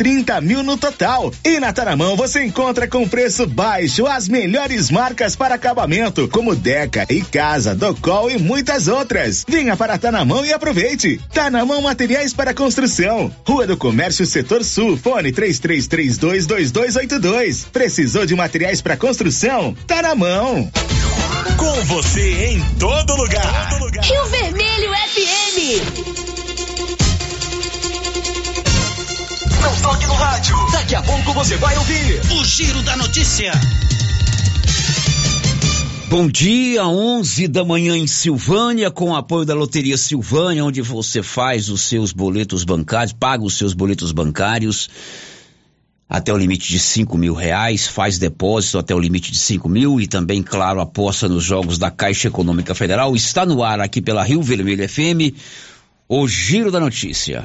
30 mil no total. E na Taramão você encontra com preço baixo as melhores marcas para acabamento, como Deca e Casa, Docol e muitas outras. Venha para Taramão e aproveite. Taramão Materiais para Construção. Rua do Comércio Setor Sul, fone 33322282. Precisou de materiais para construção? Taramão. Com você em todo lugar. Todo lugar. Rio Vermelho FM. Não toque no rádio. Daqui a pouco você vai ouvir o Giro da Notícia. Bom dia, 11 da manhã em Silvânia, com o apoio da Loteria Silvânia, onde você faz os seus boletos bancários, paga os seus boletos bancários até o limite de cinco mil reais, faz depósito até o limite de cinco mil e também, claro, aposta nos jogos da Caixa Econômica Federal. Está no ar aqui pela Rio Vermelho FM, o Giro da Notícia.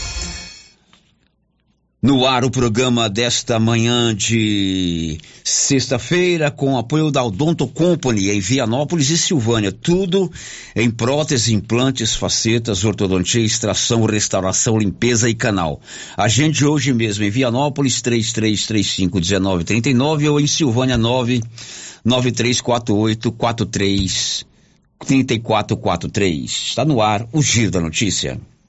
No ar o programa desta manhã de sexta-feira com apoio da Odonto Company em Vianópolis e Silvânia. Tudo em prótese, implantes, facetas, ortodontia, extração, restauração, limpeza e canal. Agende hoje mesmo em Vianópolis 33351939 ou em Silvânia 99348 43 3443. Está no ar o Giro da Notícia.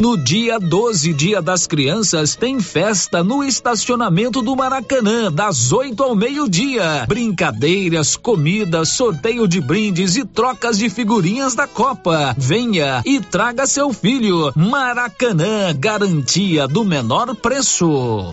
No dia 12, Dia das Crianças, tem festa no estacionamento do Maracanã, das 8 ao meio-dia. Brincadeiras, comidas, sorteio de brindes e trocas de figurinhas da Copa. Venha e traga seu filho. Maracanã, garantia do menor preço.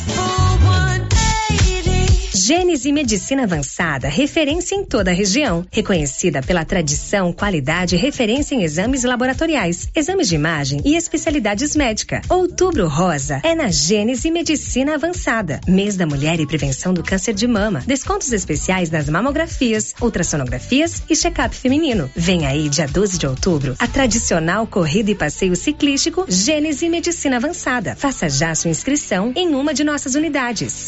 fool. Gênese Medicina Avançada, referência em toda a região. Reconhecida pela tradição, qualidade e referência em exames laboratoriais, exames de imagem e especialidades médicas. Outubro Rosa é na Gênese Medicina Avançada. Mês da Mulher e Prevenção do Câncer de Mama. Descontos especiais nas mamografias, ultrassonografias e check-up feminino. Vem aí, dia 12 de outubro, a tradicional corrida e passeio ciclístico Gênese Medicina Avançada. Faça já sua inscrição em uma de nossas unidades.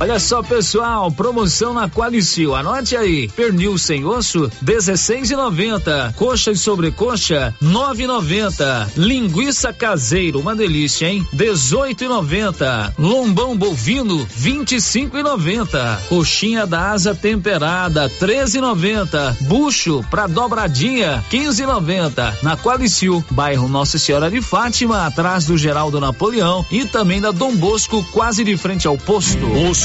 Olha só, pessoal, promoção na Qualicil. Anote aí. Pernil sem osso, 16,90. Coxa e sobrecoxa, 9,90. Linguiça caseiro, uma delícia, hein? 18,90. Lombão bovino, 25,90. Coxinha da asa temperada, 13,90. Bucho pra dobradinha, 15,90. Na Qualicil, bairro Nossa Senhora de Fátima, atrás do Geraldo Napoleão e também da Dom Bosco, quase de frente ao posto. Os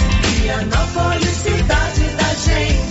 Vianópolis, cidade da gente.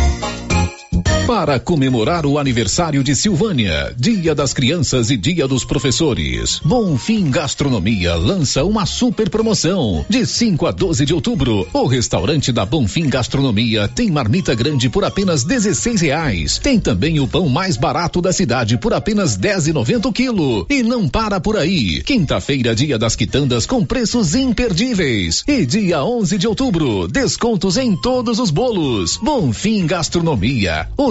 Para comemorar o aniversário de Silvânia, Dia das Crianças e Dia dos Professores, Bonfim Gastronomia lança uma super promoção. De 5 a 12 de outubro, o restaurante da Bonfim Gastronomia tem marmita grande por apenas 16 reais. Tem também o pão mais barato da cidade por apenas 10,90 o quilo. E não para por aí. Quinta-feira, dia das quitandas com preços imperdíveis. E dia 11 de outubro, descontos em todos os bolos. Bonfim Gastronomia, o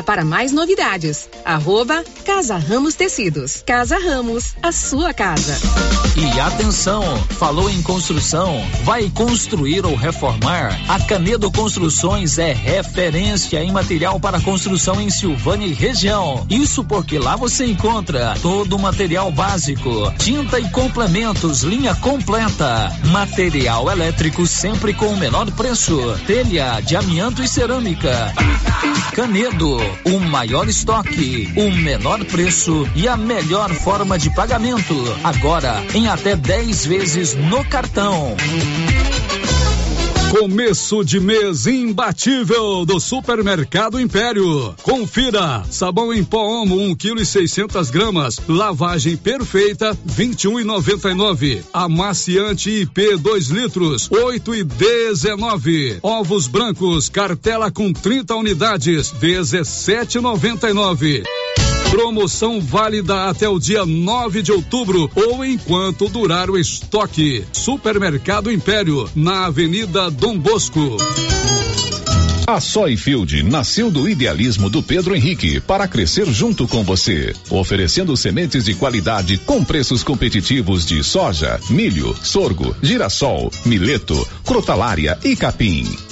para mais novidades. Arroba Casa Ramos Tecidos. Casa Ramos, a sua casa. E atenção, falou em construção, vai construir ou reformar? A Canedo Construções é referência em material para construção em Silvânia e região. Isso porque lá você encontra todo o material básico, tinta e complementos, linha completa, material elétrico sempre com o menor preço, telha de amianto e cerâmica. Canedo, o maior estoque, o menor preço e a melhor forma de pagamento. Agora em até 10 vezes no cartão. Começo de mês imbatível do Supermercado Império. Confira: sabão em pó Omo 1 kg e 600 gramas, lavagem perfeita 21 e 99. Amaciante IP 2 litros 8 e 19. Ovos brancos cartela com 30 unidades 17,99. Promoção válida até o dia 9 de outubro ou enquanto durar o estoque. Supermercado Império, na Avenida Dom Bosco. A Soyfield nasceu do idealismo do Pedro Henrique para crescer junto com você, oferecendo sementes de qualidade com preços competitivos de soja, milho, sorgo, girassol, mileto, crotalária e capim.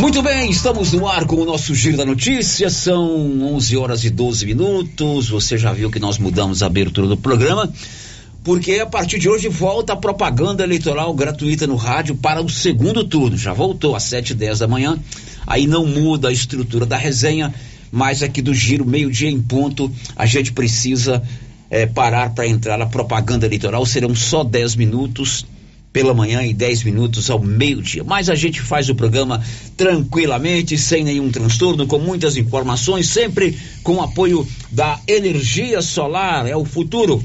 Muito bem, estamos no ar com o nosso Giro da Notícia. São 11 horas e 12 minutos. Você já viu que nós mudamos a abertura do programa, porque a partir de hoje volta a propaganda eleitoral gratuita no rádio para o segundo turno. Já voltou às 7 e 10 da manhã. Aí não muda a estrutura da resenha, mas aqui do Giro, meio-dia em ponto, a gente precisa é, parar para entrar a propaganda eleitoral. Serão só 10 minutos pela manhã e 10 minutos ao meio-dia. Mas a gente faz o programa tranquilamente, sem nenhum transtorno, com muitas informações, sempre com o apoio da energia solar. É o futuro.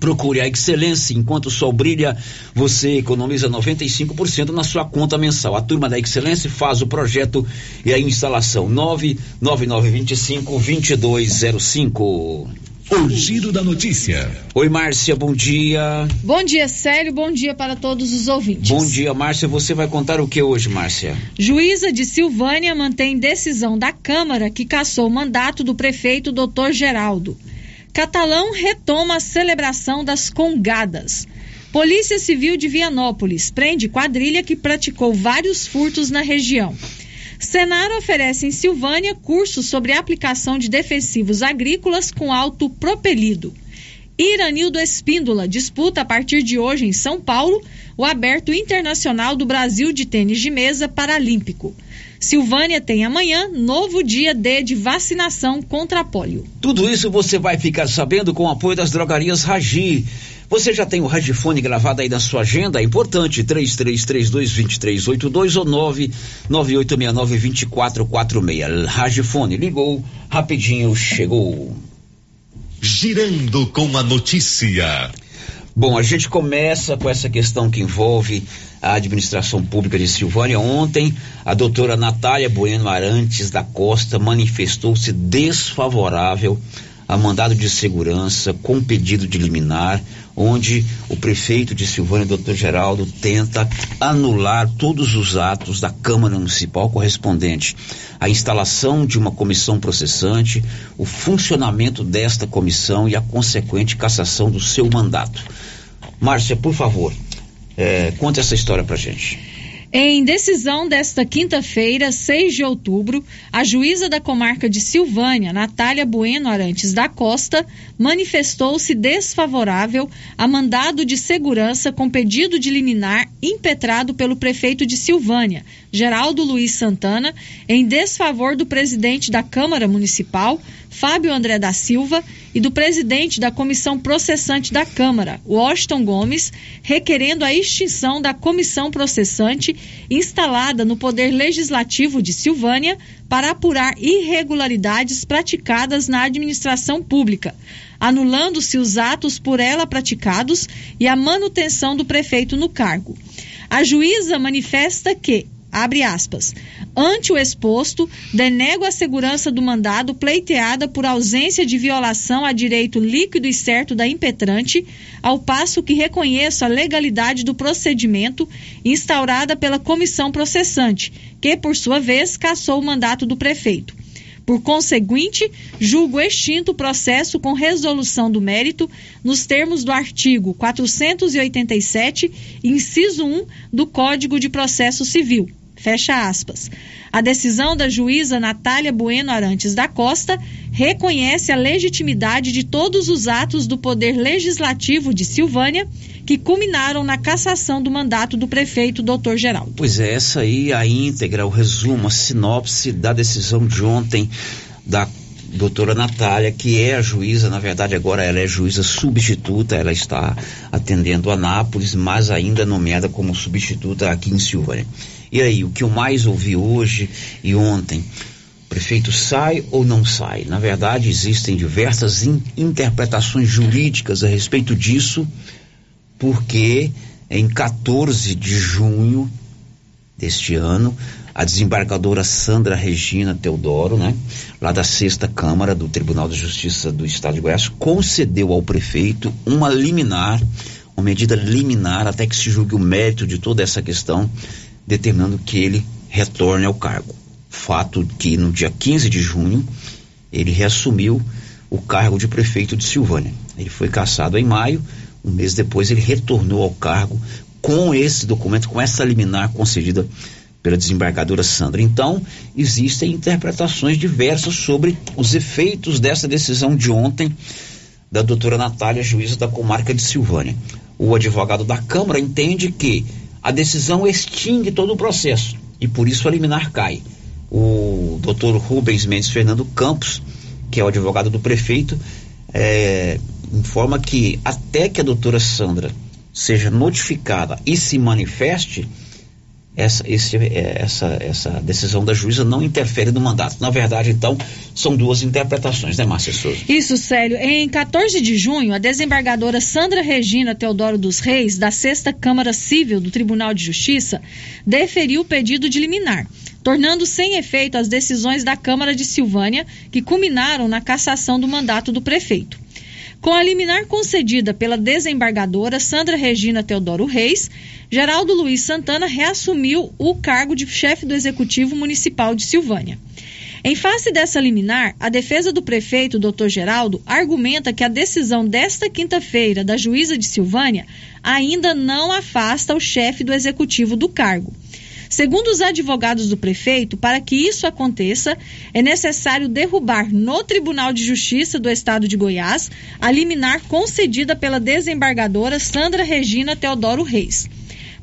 Procure a excelência. Enquanto o sol brilha, você economiza 95% na sua conta mensal. A turma da excelência faz o projeto e a instalação. 99925 2205. O Giro da Notícia. Oi, Márcia, bom dia. Bom dia, Célio, bom dia para todos os ouvintes. Bom dia, Márcia. Você vai contar o que hoje, Márcia? Juíza de Silvânia mantém decisão da Câmara que cassou o mandato do prefeito Dr. Geraldo. Catalão retoma a celebração das congadas. Polícia Civil de Vianópolis prende quadrilha que praticou vários furtos na região. Senar oferece em Silvânia cursos sobre aplicação de defensivos agrícolas com alto propelido. Iranildo Espíndola disputa a partir de hoje em São Paulo o Aberto Internacional do Brasil de Tênis de Mesa Paralímpico. Silvânia tem amanhã novo dia D de vacinação contra pólio. Tudo isso você vai ficar sabendo com o apoio das drogarias Ragi. Você já tem o Ragifone gravado aí na sua agenda? É importante, 3332-2382 ou 99869-2446. Ragifone, ligou, rapidinho chegou. Girando com a notícia. Bom, a gente começa com essa questão que envolve a administração pública de Silvânia. Ontem, a doutora Natália Bueno Arantes da Costa manifestou-se desfavorável a mandado de segurança com pedido de liminar, onde o prefeito de Silvânia, doutor Geraldo, tenta anular todos os atos da Câmara Municipal correspondente à instalação de uma comissão processante, o funcionamento desta comissão e a consequente cassação do seu mandato. Márcia, por favor, é, conte essa história pra gente. Em decisão desta quinta-feira, 6 de outubro, a juíza da comarca de Silvânia, Natália Bueno Arantes da Costa, manifestou-se desfavorável a mandado de segurança com pedido de liminar impetrado pelo prefeito de Silvânia, Geraldo Luiz Santana, em desfavor do presidente da Câmara Municipal, Fábio André da Silva, e do presidente da comissão processante da Câmara, Washington Gomes, requerendo a extinção da comissão processante instalada no Poder Legislativo de Silvânia para apurar irregularidades praticadas na administração pública, anulando-se os atos por ela praticados e a manutenção do prefeito no cargo. A juíza manifesta que, abre aspas, ante o exposto, denego a segurança do mandado pleiteada por ausência de violação a direito líquido e certo da impetrante, ao passo que reconheço a legalidade do procedimento instaurada pela comissão processante, que, por sua vez, cassou o mandato do prefeito. Por conseguinte, julgo extinto o processo com resolução do mérito nos termos do artigo 487, inciso 1 do Código de Processo Civil Fecha aspas. A decisão da juíza Natália Bueno Arantes da Costa reconhece a legitimidade de todos os atos do Poder Legislativo de Silvânia que culminaram na cassação do mandato do prefeito Dr. Geraldo. Pois é, essa aí a íntegra, o resumo, a sinopse da decisão de ontem da doutora Natália, que é a juíza, na verdade agora ela é juíza substituta, ela está atendendo a Nápoles, mas ainda nomeada como substituta aqui em Silvânia. E aí, o que eu mais ouvi hoje e ontem? Prefeito sai ou não sai? Na verdade, existem diversas in interpretações jurídicas a respeito disso, porque em 14 de junho deste ano, a desembargadora Sandra Regina Teodoro, né, lá da sexta Câmara do Tribunal de Justiça do Estado de Goiás, concedeu ao prefeito uma liminar, uma medida liminar até que se julgue o mérito de toda essa questão determinando que ele retorne ao cargo. Fato que no dia 15 de junho ele reassumiu o cargo de prefeito de Silvânia. Ele foi cassado em maio, um mês depois ele retornou ao cargo com esse documento, com essa liminar concedida pela desembargadora Sandra. Então, existem interpretações diversas sobre os efeitos dessa decisão de ontem da doutora Natália, juíza da comarca de Silvânia. O advogado da Câmara entende que a decisão extingue todo o processo e por isso a liminar cai. O doutor Rubens Mendes Fernando Campos, que é o advogado do prefeito, é, informa que até que a doutora Sandra seja notificada e se manifeste, essa, esse, é, essa, essa decisão da juíza não interfere no mandato. Na verdade, então, são duas interpretações, né, Márcia Souza? Isso, Célio. Em 14 de junho, a desembargadora Sandra Regina Teodoro dos Reis, da Sexta Câmara Civil do Tribunal de Justiça, deferiu o pedido de liminar, tornando sem efeito as decisões da Câmara de Silvânia, que culminaram na cassação do mandato do prefeito. Com a liminar concedida pela desembargadora Sandra Regina Teodoro Reis, Geraldo Luiz Santana reassumiu o cargo de chefe do Executivo Municipal de Silvânia. Em face dessa liminar, a defesa do prefeito, Dr. Geraldo, argumenta que a decisão desta quinta-feira da juíza de Silvânia ainda não afasta o chefe do executivo do cargo. Segundo os advogados do prefeito, para que isso aconteça, é necessário derrubar no Tribunal de Justiça do Estado de Goiás a liminar concedida pela desembargadora Sandra Regina Teodoro Reis.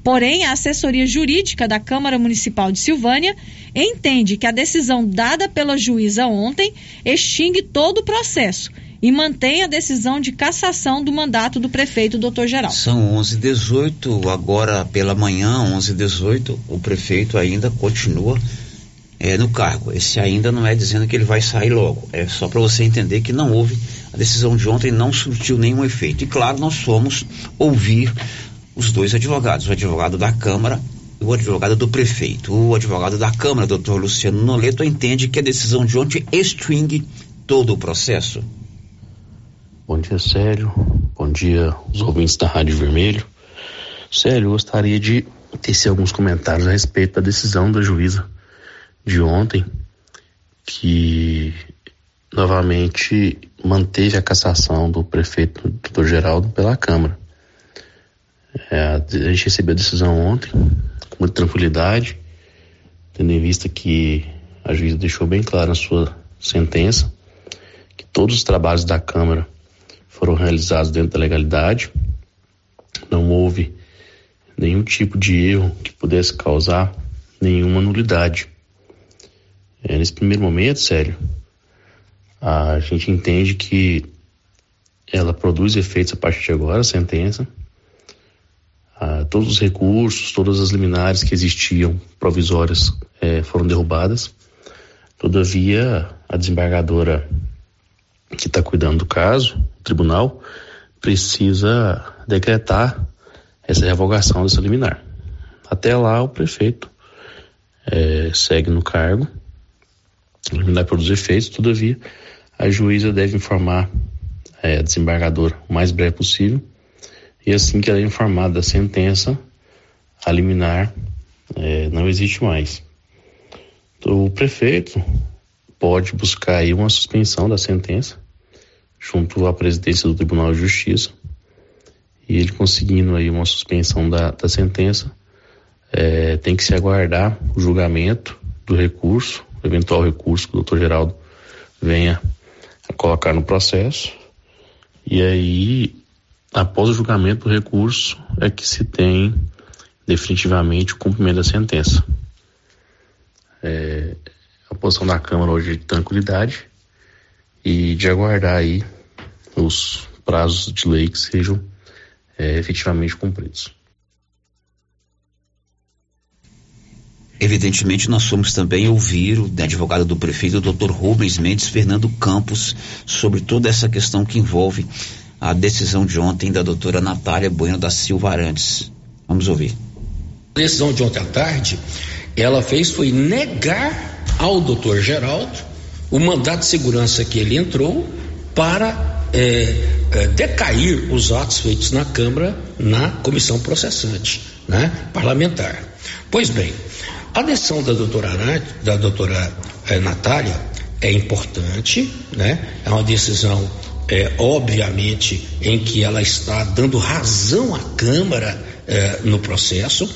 Porém, a assessoria jurídica da Câmara Municipal de Silvânia entende que a decisão dada pela juíza ontem extingue todo o processo e mantém a decisão de cassação do mandato do prefeito Dr. Geraldo. São 11:18 agora pela manhã, 11:18, o prefeito ainda continua é, no cargo. Esse ainda não é dizendo que ele vai sair logo. É só para você entender que não houve a decisão de ontem não surtiu nenhum efeito. E claro, nós fomos ouvir os dois advogados, o advogado da Câmara e o advogado do prefeito. O advogado da Câmara, doutor Luciano Noleto, entende que a decisão de ontem extingue todo o processo. Bom dia, Célio. Bom dia, os ouvintes da Rádio Vermelho. Célio, gostaria de tecer alguns comentários a respeito da decisão da juíza de ontem, que novamente manteve a cassação do prefeito Dr. Geraldo pela Câmara. É, a gente recebeu a decisão ontem com muita tranquilidade, tendo em vista que a juíza deixou bem claro na sua sentença que todos os trabalhos da Câmara foram realizados dentro da legalidade, não houve nenhum tipo de erro que pudesse causar nenhuma nulidade. É, nesse primeiro momento, sério, A gente entende que ela produz efeitos a partir de agora, a sentença. Todos os recursos, todas as liminares que existiam provisórias eh, foram derrubadas. Todavia, a desembargadora que está cuidando do caso, o tribunal, precisa decretar essa revogação dessa liminar. Até lá, o prefeito eh, segue no cargo, liminar produz efeitos, todavia, a juíza deve informar é, a desembargadora o mais breve possível e assim que ela é informada da sentença, a liminar é, não existe mais. Então, o prefeito pode buscar aí uma suspensão da sentença junto à presidência do Tribunal de Justiça e ele conseguindo aí uma suspensão da, da sentença, é, tem que se aguardar o julgamento do recurso, o eventual recurso que o doutor Geraldo venha a colocar no processo e aí, após o julgamento do recurso, é que se tem definitivamente o cumprimento da sentença. É, a posição da Câmara hoje é de tranquilidade e de aguardar aí os prazos de lei que sejam é, efetivamente cumpridos. Evidentemente, nós fomos também ouvir o advogado do prefeito, o doutor Rubens Mendes Fernando Campos, sobre toda essa questão que envolve a decisão de ontem da doutora Natália Bueno da Silva Arantes. Vamos ouvir. A decisão de ontem à tarde, ela fez foi negar ao doutor Geraldo o mandato de segurança que ele entrou para é, é, decair os atos feitos na Câmara na comissão processante, né, parlamentar. Pois bem, a decisão da doutora, Arante, da doutora eh, Natália é importante, né? É uma decisão, é, obviamente, em que ela está dando razão à Câmara eh, no processo,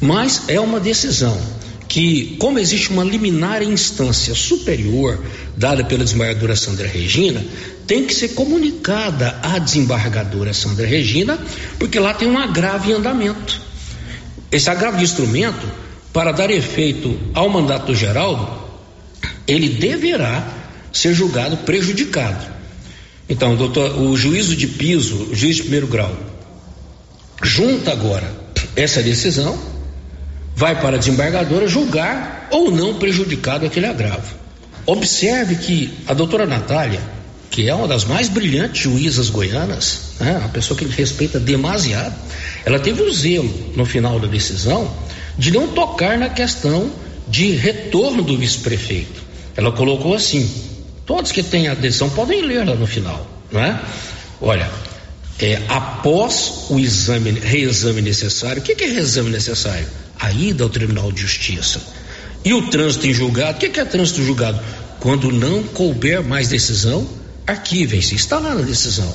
mas é uma decisão que, como existe uma liminar em instância superior dada pela desembargadora Sandra Regina, tem que ser comunicada à desembargadora Sandra Regina, porque lá tem um agravo em andamento. Esse agravo de instrumento para dar efeito ao mandato do Geraldo, ele deverá ser julgado prejudicado. Então, doutor, o juízo de piso, o juiz de primeiro grau, junta agora essa decisão, vai para a desembargadora julgar ou não prejudicado aquele agravo. Observe que a doutora Natália, que é uma das mais brilhantes juízas goianas, né, uma pessoa que respeita demasiado, ela teve o zelo no final da decisão de não tocar na questão de retorno do vice-prefeito. Ela colocou assim: todos que têm adesão podem ler lá no final, não é? Olha, é, após o exame, reexame necessário, o que, que é reexame necessário? A ida ao Tribunal de Justiça. E o trânsito em julgado, o que, que é trânsito julgado? Quando não couber mais decisão, arquivem-se, está lá na decisão.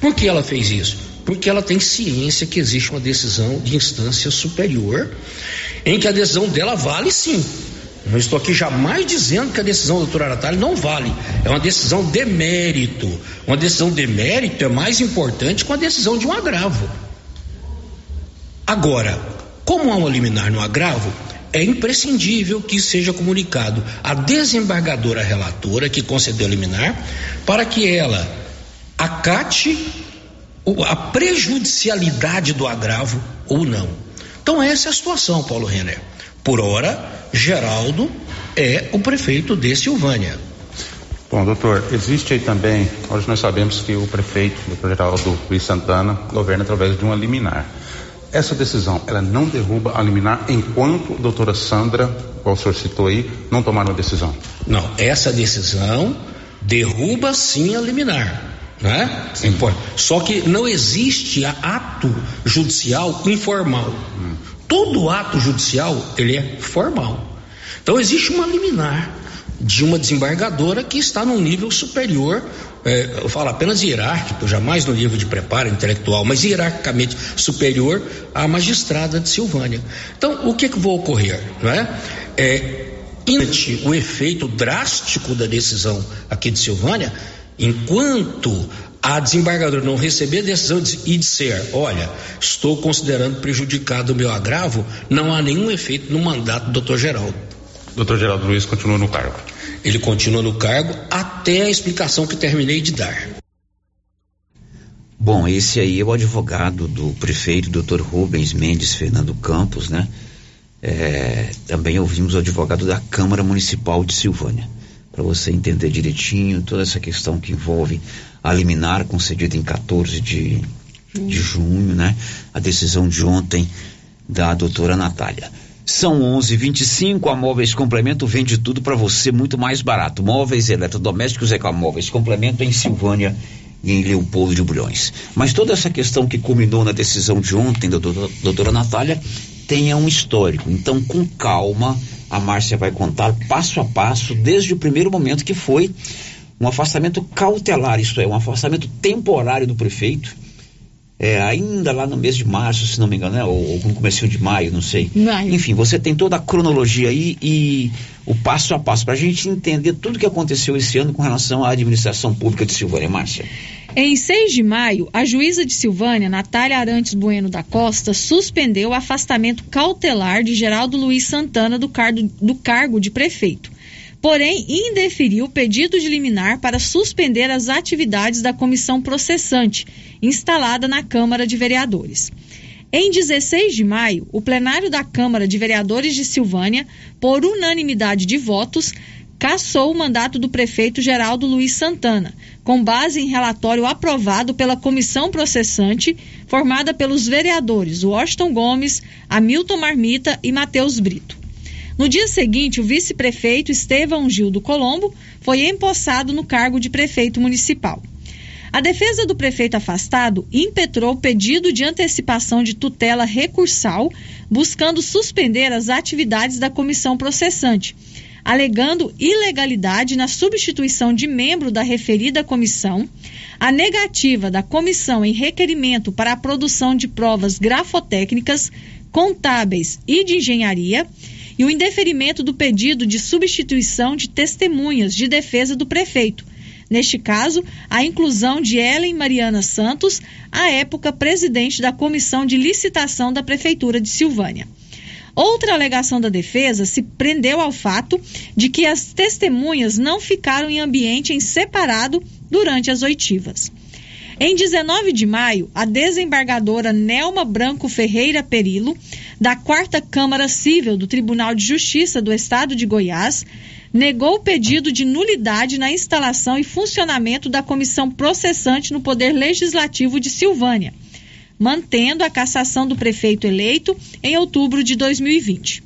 Por que ela fez isso? porque ela tem ciência que existe uma decisão de instância superior, em que a decisão dela vale sim. Não estou aqui jamais dizendo que a decisão da doutora Natália não vale. É uma decisão de mérito. Uma decisão de mérito é mais importante que a decisão de um agravo. Agora, como há um liminar no agravo, é imprescindível que seja comunicado à desembargadora relatora que concedeu a liminar para que ela acate a prejudicialidade do agravo ou não. Então essa é a situação, Paulo Renner. Por hora, Geraldo é o prefeito de Silvânia. Bom, doutor, existe aí também, hoje nós sabemos que o prefeito, doutor Geraldo Luiz Santana, governa através de uma liminar. Essa decisão, ela não derruba a liminar enquanto a doutora Sandra, qual o senhor citou aí, não tomar uma decisão? Não, essa decisão derruba sim a liminar né? Sim. Só que não existe ato judicial informal. Hum. Todo ato judicial ele é formal. Então existe uma liminar de uma desembargadora que está num nível superior, é, eu falo apenas hierárquico, jamais no nível de preparo intelectual, mas hierarquicamente superior à magistrada de Silvânia. Então, o que, que vai ocorrer? Não é? é o efeito drástico da decisão aqui de Silvânia, Enquanto a desembargadora não receber a decisão e disser, olha, estou considerando prejudicado o meu agravo, não há nenhum efeito no mandato do doutor Geraldo. Doutor Geraldo Luiz continua no cargo. Ele continua no cargo até até a explicação que terminei de dar. Bom, esse aí é o advogado do prefeito, doutor Rubens Mendes Fernando Campos, né? É, também ouvimos o advogado da Câmara Municipal de Silvânia, para você entender direitinho toda essa questão que envolve a liminar concedida em 14 de, de junho, né? A decisão de ontem da doutora Natália. São 11:25 a Móveis Complemento vende tudo para você muito mais barato. Móveis eletrodomésticos é com a Móveis Complemento em Silvânia e em Leopoldo de Bulhões. Mas toda essa questão que culminou na decisão de ontem da doutora, doutora Natália tenha um histórico. Então, com calma, a Márcia vai contar passo a passo, desde o primeiro momento que foi um afastamento cautelar, isto é, um afastamento temporário do prefeito é, ainda lá no mês de março, se não me engano, né? ou, ou no começo de maio, não sei. Maio. Enfim, você tem toda a cronologia aí e o passo a passo para a gente entender tudo que aconteceu esse ano com relação à administração pública de Silvânia. Márcia. Em 6 de maio, a juíza de Silvânia, Natália Arantes Bueno da Costa, suspendeu o afastamento cautelar de Geraldo Luiz Santana do, do cargo de prefeito porém indeferiu o pedido de liminar para suspender as atividades da comissão processante, instalada na Câmara de Vereadores. Em 16 de maio, o plenário da Câmara de Vereadores de Silvânia, por unanimidade de votos, cassou o mandato do prefeito Geraldo Luiz Santana, com base em relatório aprovado pela comissão processante, formada pelos vereadores Washington Gomes, Hamilton Marmita e Matheus Brito. No dia seguinte, o vice-prefeito Estevão Gildo Colombo foi empossado no cargo de prefeito municipal. A defesa do prefeito afastado impetrou pedido de antecipação de tutela recursal, buscando suspender as atividades da comissão processante, alegando ilegalidade na substituição de membro da referida comissão, a negativa da comissão em requerimento para a produção de provas grafotécnicas, contábeis e de engenharia e o indeferimento do pedido de substituição de testemunhas de defesa do prefeito. Neste caso, a inclusão de Ellen Mariana Santos, à época presidente da Comissão de Licitação da Prefeitura de Silvânia. Outra alegação da defesa se prendeu ao fato de que as testemunhas não ficaram em ambiente em separado durante as oitivas. Em 19 de maio, a desembargadora Nelma Branco Ferreira Perilo, da Quarta Câmara Civil do Tribunal de Justiça do Estado de Goiás, negou o pedido de nulidade na instalação e funcionamento da comissão processante no Poder Legislativo de Silvânia, mantendo a cassação do prefeito eleito em outubro de 2020.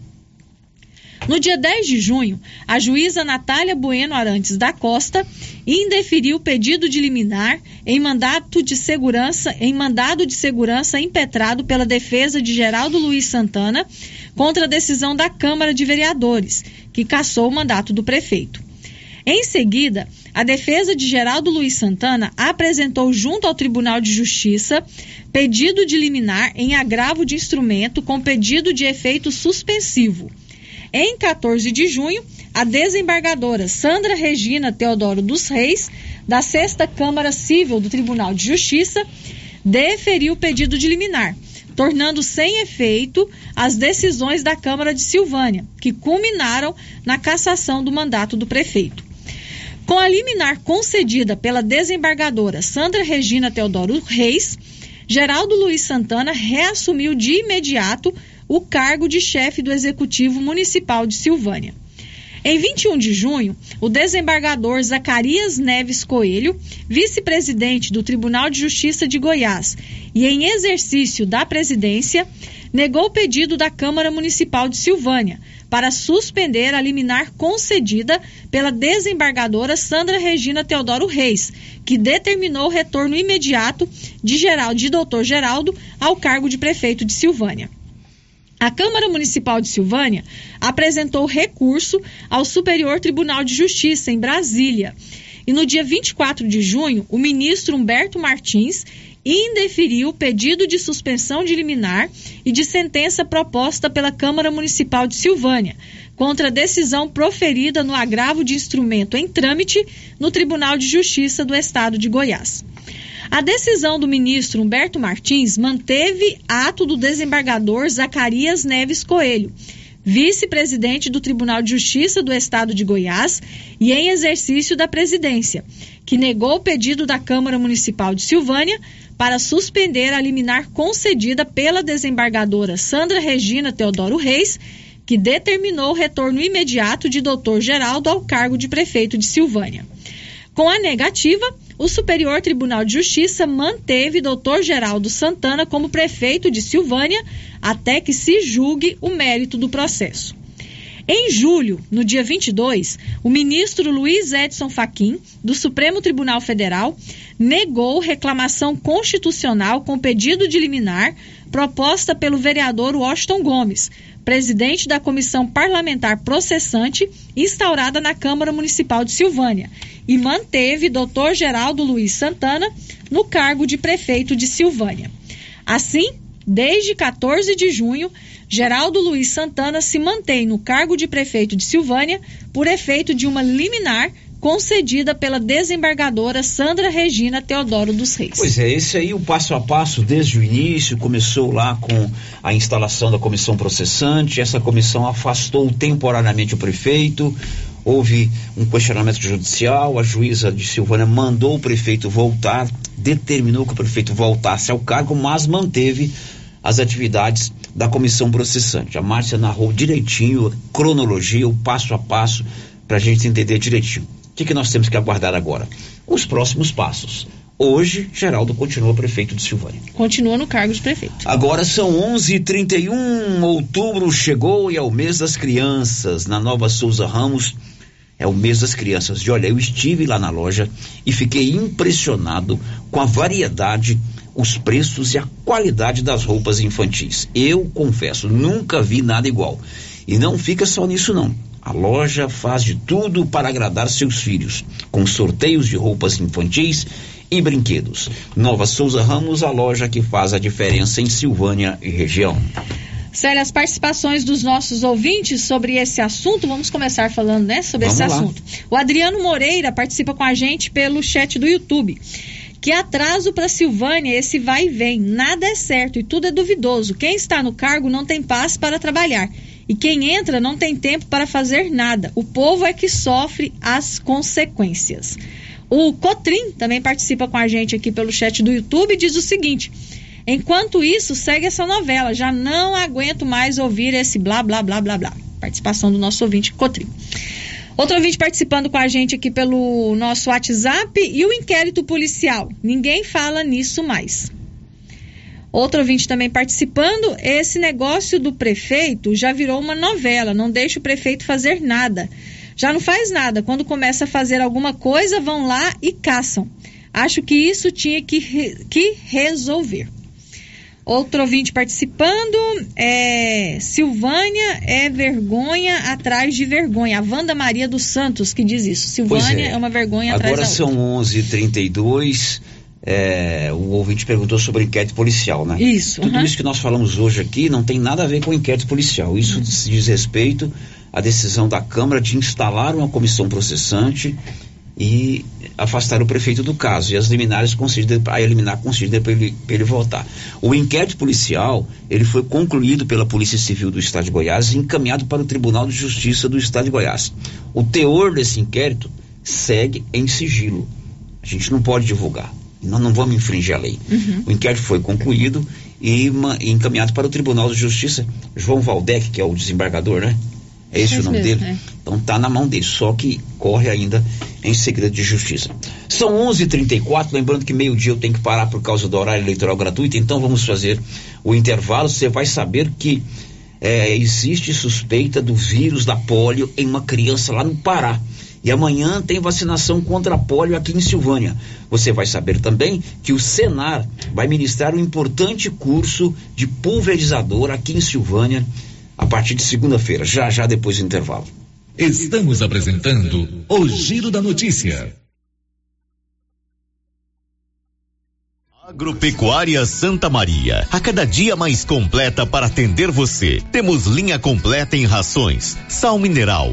No dia 10 de junho, a juíza Natália Bueno Arantes da Costa indeferiu o pedido de liminar em mandato de segurança, em mandado de segurança impetrado pela defesa de Geraldo Luiz Santana contra a decisão da Câmara de Vereadores, que cassou o mandato do prefeito. Em seguida, a defesa de Geraldo Luiz Santana apresentou junto ao Tribunal de Justiça pedido de liminar em agravo de instrumento com pedido de efeito suspensivo. Em 14 de junho, a desembargadora Sandra Regina Teodoro dos Reis, da Sexta Câmara Civil do Tribunal de Justiça, deferiu o pedido de liminar, tornando sem efeito as decisões da Câmara de Silvânia, que culminaram na cassação do mandato do prefeito. Com a liminar concedida pela desembargadora Sandra Regina Teodoro Reis, Geraldo Luiz Santana reassumiu de imediato o cargo de chefe do Executivo Municipal de Silvânia. Em 21 de junho, o desembargador Zacarias Neves Coelho, vice-presidente do Tribunal de Justiça de Goiás e em exercício da presidência, negou o pedido da Câmara Municipal de Silvânia para suspender a liminar concedida pela desembargadora Sandra Regina Teodoro Reis, que determinou o retorno imediato de, Geraldo, de Dr. Geraldo ao cargo de prefeito de Silvânia. A Câmara Municipal de Silvânia apresentou recurso ao Superior Tribunal de Justiça, em Brasília. E no dia 24 de junho, o ministro Humberto Martins indeferiu o pedido de suspensão de liminar e de sentença proposta pela Câmara Municipal de Silvânia, contra a decisão proferida no agravo de instrumento em trâmite no Tribunal de Justiça do Estado de Goiás. A decisão do ministro Humberto Martins manteve ato do desembargador Zacarias Neves Coelho, vice-presidente do Tribunal de Justiça do Estado de Goiás e em exercício da presidência, que negou o pedido da Câmara Municipal de Silvânia para suspender a liminar concedida pela desembargadora Sandra Regina Teodoro Reis, que determinou o retorno imediato de doutor Geraldo ao cargo de prefeito de Silvânia. Com a negativa, o Superior Tribunal de Justiça manteve doutor Geraldo Santana como prefeito de Silvânia até que se julgue o mérito do processo. Em julho, no dia 22, o ministro Luiz Edson Fachin, do Supremo Tribunal Federal, negou reclamação constitucional com pedido de liminar proposta pelo vereador Washington Gomes, presidente da comissão parlamentar processante instaurada na Câmara Municipal de Silvânia, e manteve Dr. Geraldo Luiz Santana no cargo de prefeito de Silvânia. Assim, desde 14 de junho, Geraldo Luiz Santana se mantém no cargo de prefeito de Silvânia por efeito de uma liminar concedida pela desembargadora Sandra Regina Teodoro dos Reis. Pois é, esse aí o passo a passo desde o início, começou lá com a instalação da comissão processante, essa comissão afastou temporariamente o prefeito, houve um questionamento judicial, a juíza de Silvânia mandou o prefeito voltar, determinou que o prefeito voltasse ao cargo, mas manteve as atividades da comissão processante. A Márcia narrou direitinho, a cronologia, o passo a passo, para a gente entender direitinho que, que nós temos que aguardar agora? Os próximos passos. Hoje, Geraldo continua prefeito de Silvânia. Continua no cargo de prefeito. Agora são 11:31. Outubro chegou e é o mês das crianças. Na Nova Souza Ramos é o mês das crianças. E olha, eu estive lá na loja e fiquei impressionado com a variedade, os preços e a qualidade das roupas infantis. Eu confesso, nunca vi nada igual. E não fica só nisso não. A loja faz de tudo para agradar seus filhos, com sorteios de roupas infantis e brinquedos. Nova Souza Ramos, a loja que faz a diferença em Silvânia e região. Célia, as participações dos nossos ouvintes sobre esse assunto, vamos começar falando, né, sobre vamos esse lá. assunto. O Adriano Moreira participa com a gente pelo chat do YouTube. Que atraso para Silvânia esse vai e vem, nada é certo e tudo é duvidoso. Quem está no cargo não tem paz para trabalhar e quem entra não tem tempo para fazer nada. O povo é que sofre as consequências. O Cotrim também participa com a gente aqui pelo chat do YouTube e diz o seguinte: Enquanto isso, segue essa novela. Já não aguento mais ouvir esse blá blá blá blá blá. Participação do nosso ouvinte Cotrim. Outro ouvinte participando com a gente aqui pelo nosso WhatsApp e o inquérito policial. Ninguém fala nisso mais. Outro ouvinte também participando, esse negócio do prefeito já virou uma novela, não deixa o prefeito fazer nada. Já não faz nada, quando começa a fazer alguma coisa, vão lá e caçam. Acho que isso tinha que, que resolver. Outro ouvinte participando, é Silvânia é vergonha atrás de vergonha. A Wanda Maria dos Santos que diz isso. Silvânia é. é. uma vergonha Agora atrás da. Agora são 11h32. É, o ouvinte perguntou sobre inquérito policial, né? Isso. Tudo isso que nós falamos hoje aqui não tem nada a ver com inquérito policial. Isso uhum. diz respeito à decisão da Câmara de instalar uma comissão processante e afastar o prefeito do caso. E as liminares a eliminar concedida para ele, ele voltar. O inquérito policial, ele foi concluído pela Polícia Civil do Estado de Goiás e encaminhado para o Tribunal de Justiça do Estado de Goiás. O teor desse inquérito segue em sigilo. A gente não pode divulgar nós não vamos infringir a lei. Uhum. O inquérito foi concluído e, uma, encaminhado para o Tribunal de Justiça. João Valdec, que é o desembargador, né? É esse é o nome mesmo, dele? É. Então tá na mão dele, só que corre ainda em segredo de justiça. São 11:34, lembrando que meio-dia eu tenho que parar por causa do horário eleitoral gratuito, então vamos fazer o intervalo. Você vai saber que é, existe suspeita do vírus da polio em uma criança lá no Pará. E amanhã tem vacinação contra a polio aqui em Silvânia. Você vai saber também que o Senar vai ministrar um importante curso de pulverizador aqui em Silvânia a partir de segunda-feira, já já depois do intervalo. Estamos apresentando o Giro da Notícia. Agropecuária Santa Maria, a cada dia mais completa para atender você. Temos linha completa em rações, sal mineral,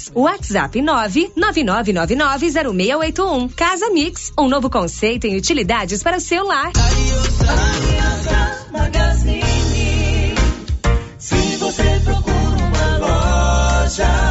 WhatsApp 999990681. Casa Mix, um novo conceito em utilidades para o celular. Aliança Magazine. Se você procura uma loja,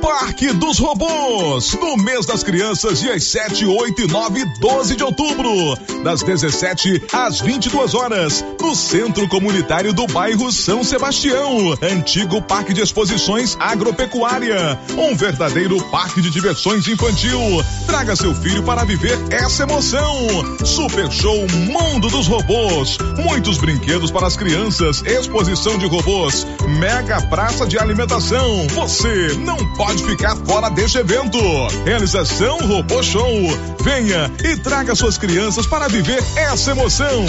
Parque dos Robôs, no mês das crianças, dias 7, 8 e 9 12 de outubro, das 17 às 22 horas, no Centro Comunitário do bairro São Sebastião, antigo Parque de Exposições Agropecuária, um verdadeiro parque de diversões infantil. Traga seu filho para viver essa emoção. Super Show Mundo dos Robôs, muitos brinquedos para as crianças, exposição de robôs, mega praça de alimentação. Você não pode ficar fora deste evento. Realização Robô Show. Venha e traga suas crianças para viver essa emoção.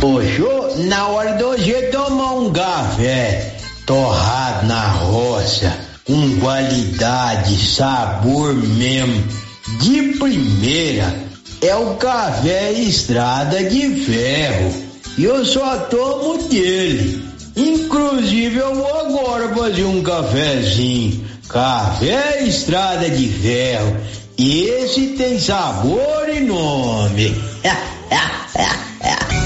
Poxa, na hora do hoje tomar um café torrado na roça, com qualidade, sabor mesmo, de primeira, é o café Estrada de Ferro. E eu só tomo dele. Inclusive eu vou agora fazer um cafezinho. Café Estrada de Ferro. Esse tem sabor e nome.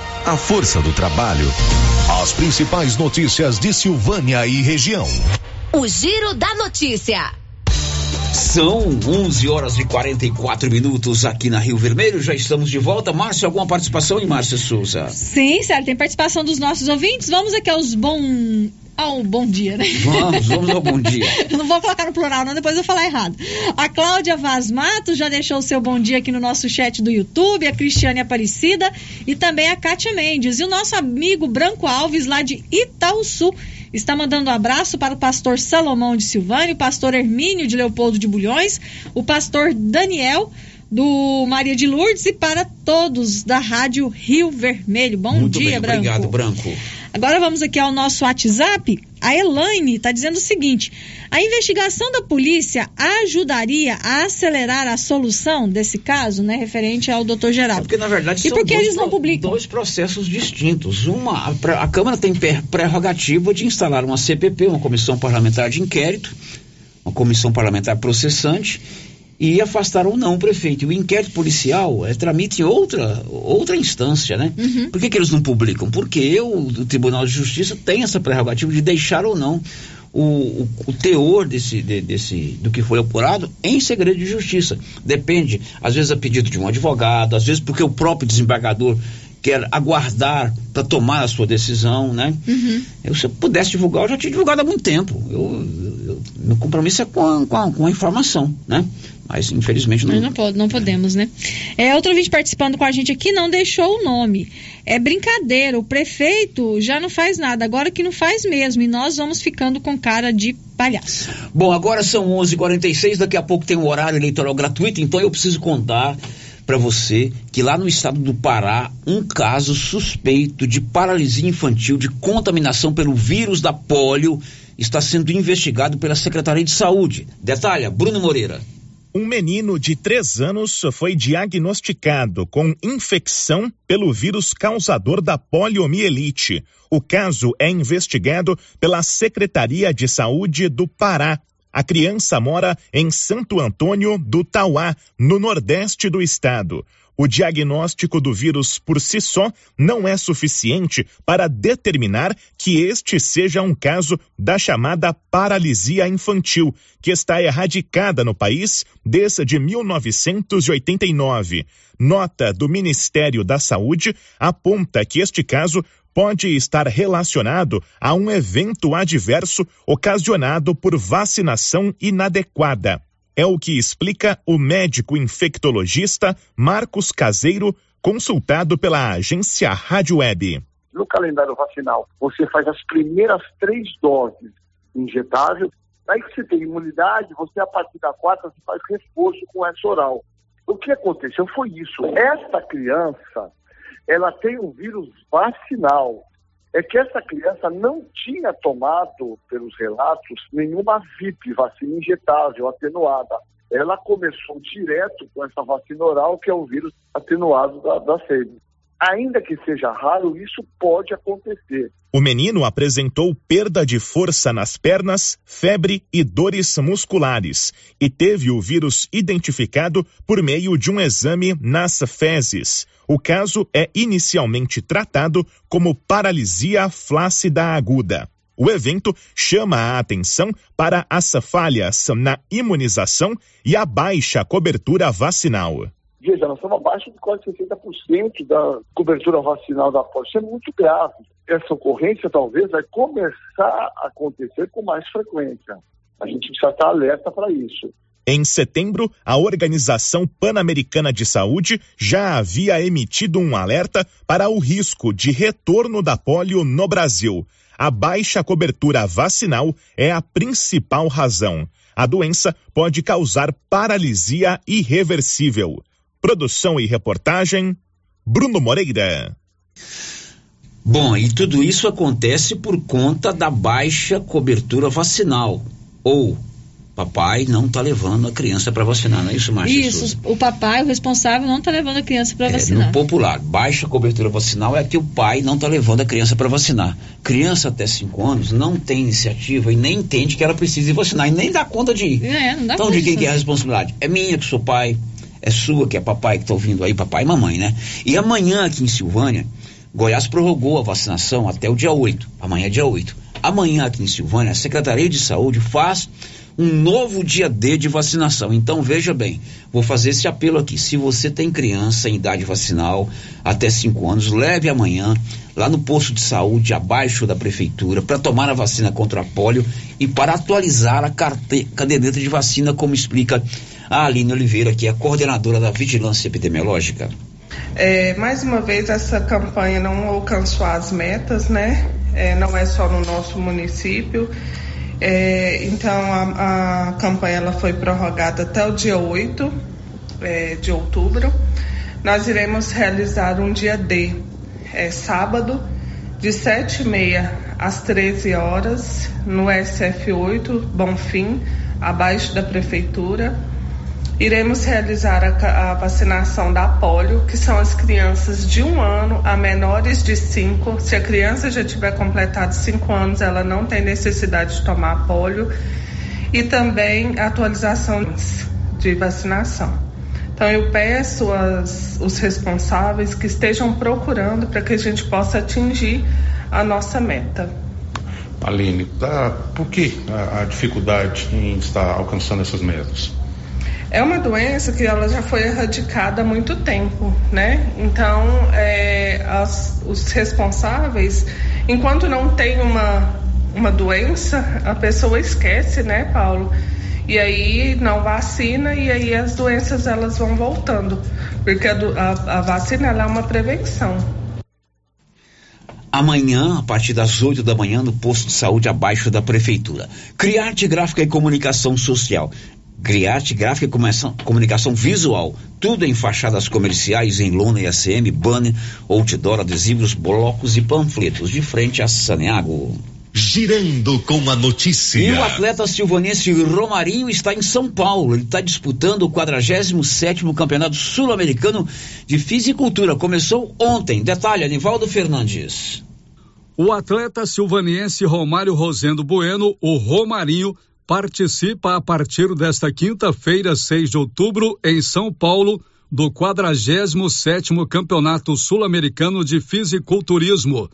A força do trabalho. As principais notícias de Silvânia e região. O Giro da Notícia. São 11 horas e 44 minutos aqui na Rio Vermelho. Já estamos de volta. Márcio, alguma participação em Márcia Souza? Sim, Sérgio, tem participação dos nossos ouvintes. Vamos aqui aos bom. Ao bom dia, né? Vamos, vamos ao bom dia. não vou colocar no plural, não, depois eu falar errado. A Cláudia Vaz Matos já deixou o seu bom dia aqui no nosso chat do YouTube, a Cristiane Aparecida e também a Kátia Mendes. E o nosso amigo Branco Alves, lá de Itaúsu, está mandando um abraço para o pastor Salomão de Silvânia, o pastor Hermínio de Leopoldo de Bulhões, o pastor Daniel do Maria de Lourdes e para todos da Rádio Rio Vermelho. Bom Muito dia, bem, Branco. obrigado, Branco. Agora vamos aqui ao nosso WhatsApp. A Elaine está dizendo o seguinte: a investigação da polícia ajudaria a acelerar a solução desse caso, né, referente ao doutor Geraldo. Porque, na verdade, e são por que dois, eles não publicam? dois processos distintos. Uma, a, a Câmara tem prerrogativa de instalar uma CPP, uma Comissão Parlamentar de Inquérito, uma Comissão Parlamentar Processante, e afastar ou não o prefeito. E o inquérito policial é, tramite em outra, outra instância, né? Por que, que eles não publicam? Porque o, o Tribunal de Justiça tem essa prerrogativa de deixar ou não o, o, o teor desse, de- desse, do que foi apurado em segredo de justiça. Depende, às vezes a pedido de um advogado, às vezes porque o próprio desembargador quer aguardar para tomar a sua decisão, né? Eu, se eu pudesse divulgar, eu já tinha divulgado há muito tempo. Eu, eu- eu- meu compromisso é com a, com, a, com a informação, né? Mas infelizmente não. Nós não, pode, não podemos, né? É, outro vídeo participando com a gente aqui não deixou o nome. É brincadeira, o prefeito já não faz nada, agora que não faz mesmo, e nós vamos ficando com cara de palhaço. Bom, agora são 11h46, daqui a pouco tem um horário eleitoral gratuito, então eu preciso contar para você que lá no estado do Pará, um caso suspeito de paralisia infantil, de contaminação pelo vírus da polio, está sendo investigado pela Secretaria de Saúde. Detalha, Bruno Moreira. Um menino de 3 anos foi diagnosticado com infecção pelo vírus causador da poliomielite. O caso é investigado pela Secretaria de Saúde do Pará. A criança mora em Santo Antônio do Tauá, no nordeste do estado. O diagnóstico do vírus por si só não é suficiente para determinar que este seja um caso da chamada paralisia infantil, que está erradicada no país desde 1989. Nota do Ministério da Saúde aponta que este caso pode estar relacionado a um evento adverso ocasionado por vacinação inadequada. É o que explica o médico infectologista Marcos Caseiro, consultado pela agência Rádio Web. No calendário vacinal, você faz as primeiras três doses injetáveis. Aí que você tem imunidade, você a partir da quarta faz reforço com essa oral. O que aconteceu foi isso. Esta criança, ela tem um vírus vacinal. É que essa criança não tinha tomado, pelos relatos, nenhuma VIP, vacina injetável, atenuada. Ela começou direto com essa vacina oral, que é o vírus atenuado da, da febre. Ainda que seja raro, isso pode acontecer. O menino apresentou perda de força nas pernas, febre e dores musculares e teve o vírus identificado por meio de um exame nas fezes. O caso é inicialmente tratado como paralisia flácida aguda. O evento chama a atenção para as falhas na imunização e a baixa cobertura vacinal. Veja, nós estamos abaixo de quase 60% da cobertura vacinal da polio. Isso é muito grave. Essa ocorrência talvez vai começar a acontecer com mais frequência. A gente precisa estar alerta para isso. Em setembro, a Organização Pan-Americana de Saúde já havia emitido um alerta para o risco de retorno da polio no Brasil. A baixa cobertura vacinal é a principal razão. A doença pode causar paralisia irreversível. Produção e reportagem: Bruno Moreira. Bom, e tudo isso acontece por conta da baixa cobertura vacinal. Ou papai não está levando a criança para vacinar, não é isso, Márcia? Isso, Souza? o papai, o responsável, não está levando a criança para É, vacinar. no popular, baixa cobertura vacinal é que o pai não está levando a criança para vacinar. Criança até 5 anos não tem iniciativa e nem entende que ela precisa ir vacinar e nem dá conta de ir. É, não dá então, conta de quem é a responsabilidade? É minha que sou pai, é sua, que é papai que está ouvindo aí, papai e mamãe, né? E amanhã aqui em Silvânia, Goiás prorrogou a vacinação até o dia 8. Amanhã é dia 8. Amanhã aqui em Silvânia, a Secretaria de Saúde faz um novo dia D de vacinação. Então veja bem, vou fazer esse apelo aqui. Se você tem criança em idade vacinal até 5 anos, leve amanhã lá no posto de saúde abaixo da prefeitura para tomar a vacina contra a polio e para atualizar a caderneta de vacina, como explica a Aline Oliveira, que é coordenadora da Vigilância Epidemiológica. É, mais uma vez, essa campanha não alcançou as metas, né? É, não é só no nosso município. É, então, a, a campanha ela foi prorrogada até o dia 8 é, de outubro. Nós iremos realizar um dia D, é, sábado, de 7h30 às 13 horas, no SF8, Bonfim, abaixo da prefeitura. Iremos realizar a, a vacinação da polio, que são as crianças de um ano a menores de cinco. Se a criança já tiver completado cinco anos, ela não tem necessidade de tomar polio. E também atualização de vacinação. Então eu peço as, os responsáveis que estejam procurando para que a gente possa atingir a nossa meta. Aline, tá, por que a, a dificuldade em estar alcançando essas metas? É uma doença que ela já foi erradicada há muito tempo, né? Então, é, as- os responsáveis, enquanto não tem uma, uma doença, a pessoa esquece, né, Paulo? E aí não vacina e aí as doenças elas vão voltando, porque a, a- a vacina é uma prevenção. Amanhã, a partir das 8 da manhã, no posto de saúde abaixo da prefeitura. Criarte Gráfica e Comunicação Social. Criarte Gráfica e Comunicação- Comunicação Visual. Tudo em fachadas comerciais, em lona e ACM, banner, outdoor, adesivos, blocos e panfletos. De frente a Saneago. Girando com a notícia. E o atleta silvanense Romarinho está em São Paulo. Ele está disputando o 47º Campeonato Sul-Americano de Fisicultura. Começou ontem. Detalhe, Anivaldo Fernandes. O atleta silvaniense Romário Rosendo Bueno, o Romarinho, participa a partir desta quinta-feira, 6 de outubro, em São Paulo, do 47º Campeonato Sul-Americano de Fisiculturismo.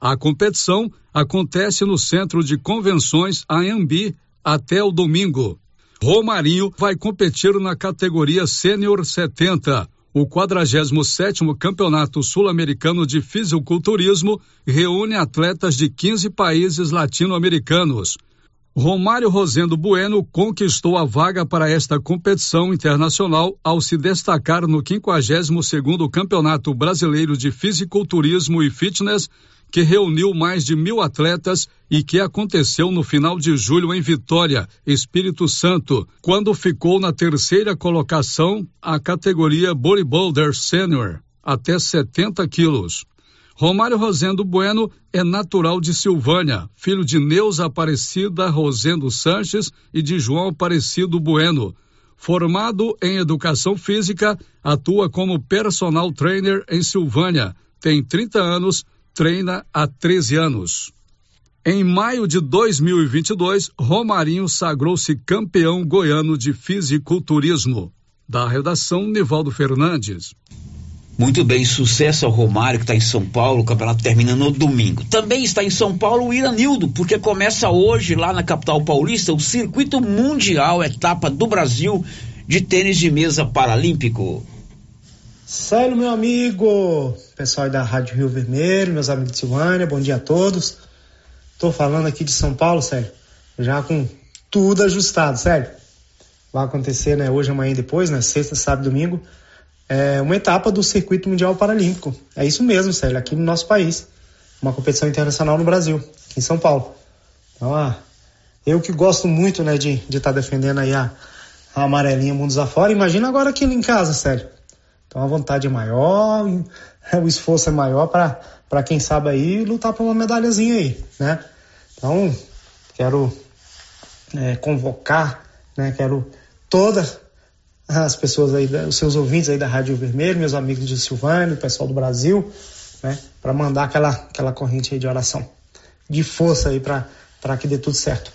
A competição acontece no Centro de Convenções Anhembi até o domingo. Romarinho vai competir na categoria Sênior 70. O 47º Campeonato Sul-Americano de Fisiculturismo reúne atletas de 15 países latino-americanos. Romário Rosendo Bueno conquistou a vaga para esta competição internacional ao se destacar no 52º Campeonato Brasileiro de Fisiculturismo e Fitness, que reuniu mais de mil atletas e que aconteceu no final de julho em Vitória, Espírito Santo, quando ficou na terceira colocação a categoria Bodybuilder Senior, até 70 quilos. Romário Rosendo Bueno é natural de Silvânia, filho de Neuza Aparecida Rosendo Sanches e de João Aparecido Bueno. Formado em educação física, atua como personal trainer em Silvânia. Tem 30 anos, treina há 13 anos. Em maio de 2022, Romarinho sagrou-se campeão goiano de fisiculturismo. Da redação, Nivaldo Fernandes. Muito bem, sucesso ao Romário que está em São Paulo, o campeonato termina no domingo. Também está em São Paulo o Iranildo, porque começa hoje lá na capital paulista o circuito mundial etapa do Brasil de tênis de mesa paralímpico. Célio, meu amigo, pessoal da Rádio Rio Vermelho, meus amigos de Silvânia, bom dia a todos. Tô falando aqui de São Paulo, Célio, já com tudo ajustado, Célio. Vai acontecer, né, hoje, amanhã e depois, né, sexta, sábado domingo, é uma etapa do Circuito Mundial Paralímpico. É isso mesmo, Célio, aqui no nosso país. Uma competição internacional no Brasil, em São Paulo. Então, ah, eu que gosto muito, né, de estar de tá defendendo aí a, a amarelinha mundos afora, imagina agora aqui em casa, Célio. Então a vontade é maior, o esforço é maior para quem sabe aí lutar por uma medalhazinha aí, né? Então, quero é, convocar, né? Quero todas as pessoas aí, os seus ouvintes aí da Rádio Vermelho, meus amigos de Silvânia, o pessoal do Brasil, né? Para mandar aquela, aquela corrente aí de oração, de força aí para que dê tudo certo.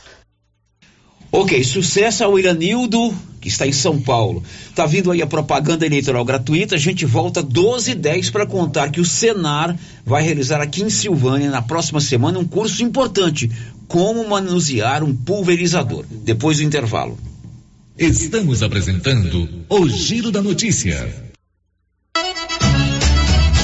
Ok, sucesso ao Iranildo, que está em São Paulo. Tá vindo aí a propaganda eleitoral gratuita. A gente volta 12 e 10 para contar que o Senar vai realizar aqui em Silvânia, na próxima semana, um curso importante: como manusear um pulverizador. Depois do intervalo. Estamos apresentando o Giro da Notícia.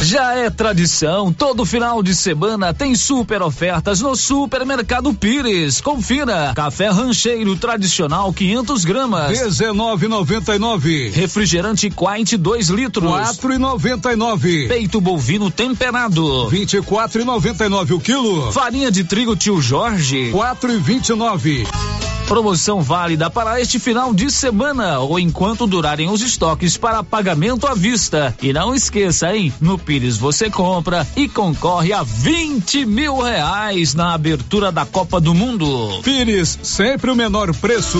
Já é tradição, todo final de semana tem super ofertas no Supermercado Pires. Confira: café rancheiro tradicional 500 gramas, 19,99. refrigerante Quite 2 litros, 4,99. peito bovino temperado, 24,99 o quilo. farinha de trigo Tio Jorge, 4,29. Promoção válida para este final de semana ou enquanto durarem os estoques para pagamento à vista. E não esqueça, hein? No Pires você compra e concorre a 20 mil reais na abertura da Copa do Mundo. Pires, sempre o menor preço.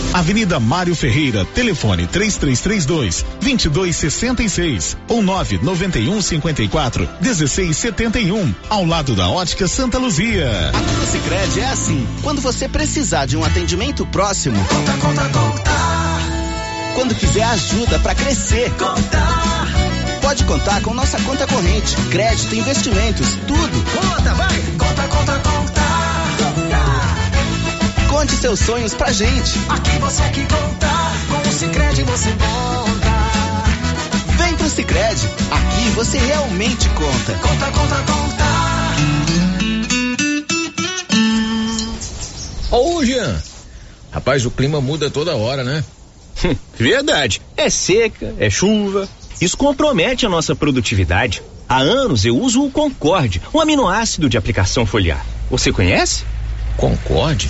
Avenida Mário Ferreira, telefone 3332 2266 ou 991 54 1671, ao lado da Ótica Santa Luzia. No Sicredi é assim. Quando você precisar de um atendimento próximo, conta, conta, conta. Quando quiser ajuda para crescer, conta. Pode contar com nossa conta corrente, crédito, investimentos, tudo. Conta, vai. Conta, conta, conta. Conte seus sonhos pra gente. Aqui você que conta, com o Sicredi você conta. Vem pro Sicredi, aqui você realmente conta. Conta, conta, conta. Ô, Jean. Rapaz, o clima muda toda hora, né? Verdade. É seca, é chuva. Isso compromete a nossa produtividade. Há anos eu uso o Concorde, um aminoácido de aplicação foliar. Você conhece? Concorde?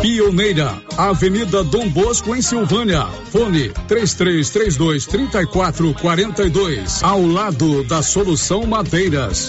Pioneira, Avenida Dom Bosco, em Silvânia. Fone 3332 3442. Ao lado da Solução Madeiras.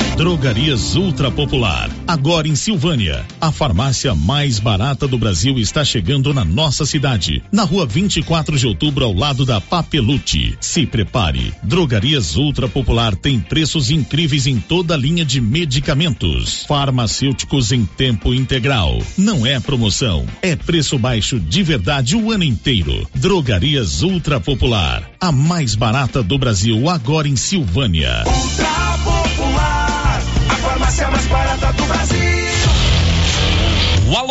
Drogarias Ultra Popular. Agora em Silvânia. A farmácia mais barata do Brasil está chegando na nossa cidade. Na rua 24 de outubro, ao lado da Papelute. Se prepare. Drogarias Ultra Popular tem preços incríveis em toda a linha de medicamentos. Farmacêuticos em tempo integral. Não é promoção. É preço baixo de verdade o ano inteiro. Drogarias Ultra Popular. A mais barata do Brasil agora em Silvânia. Ultra Popular, do Brasil. O Alô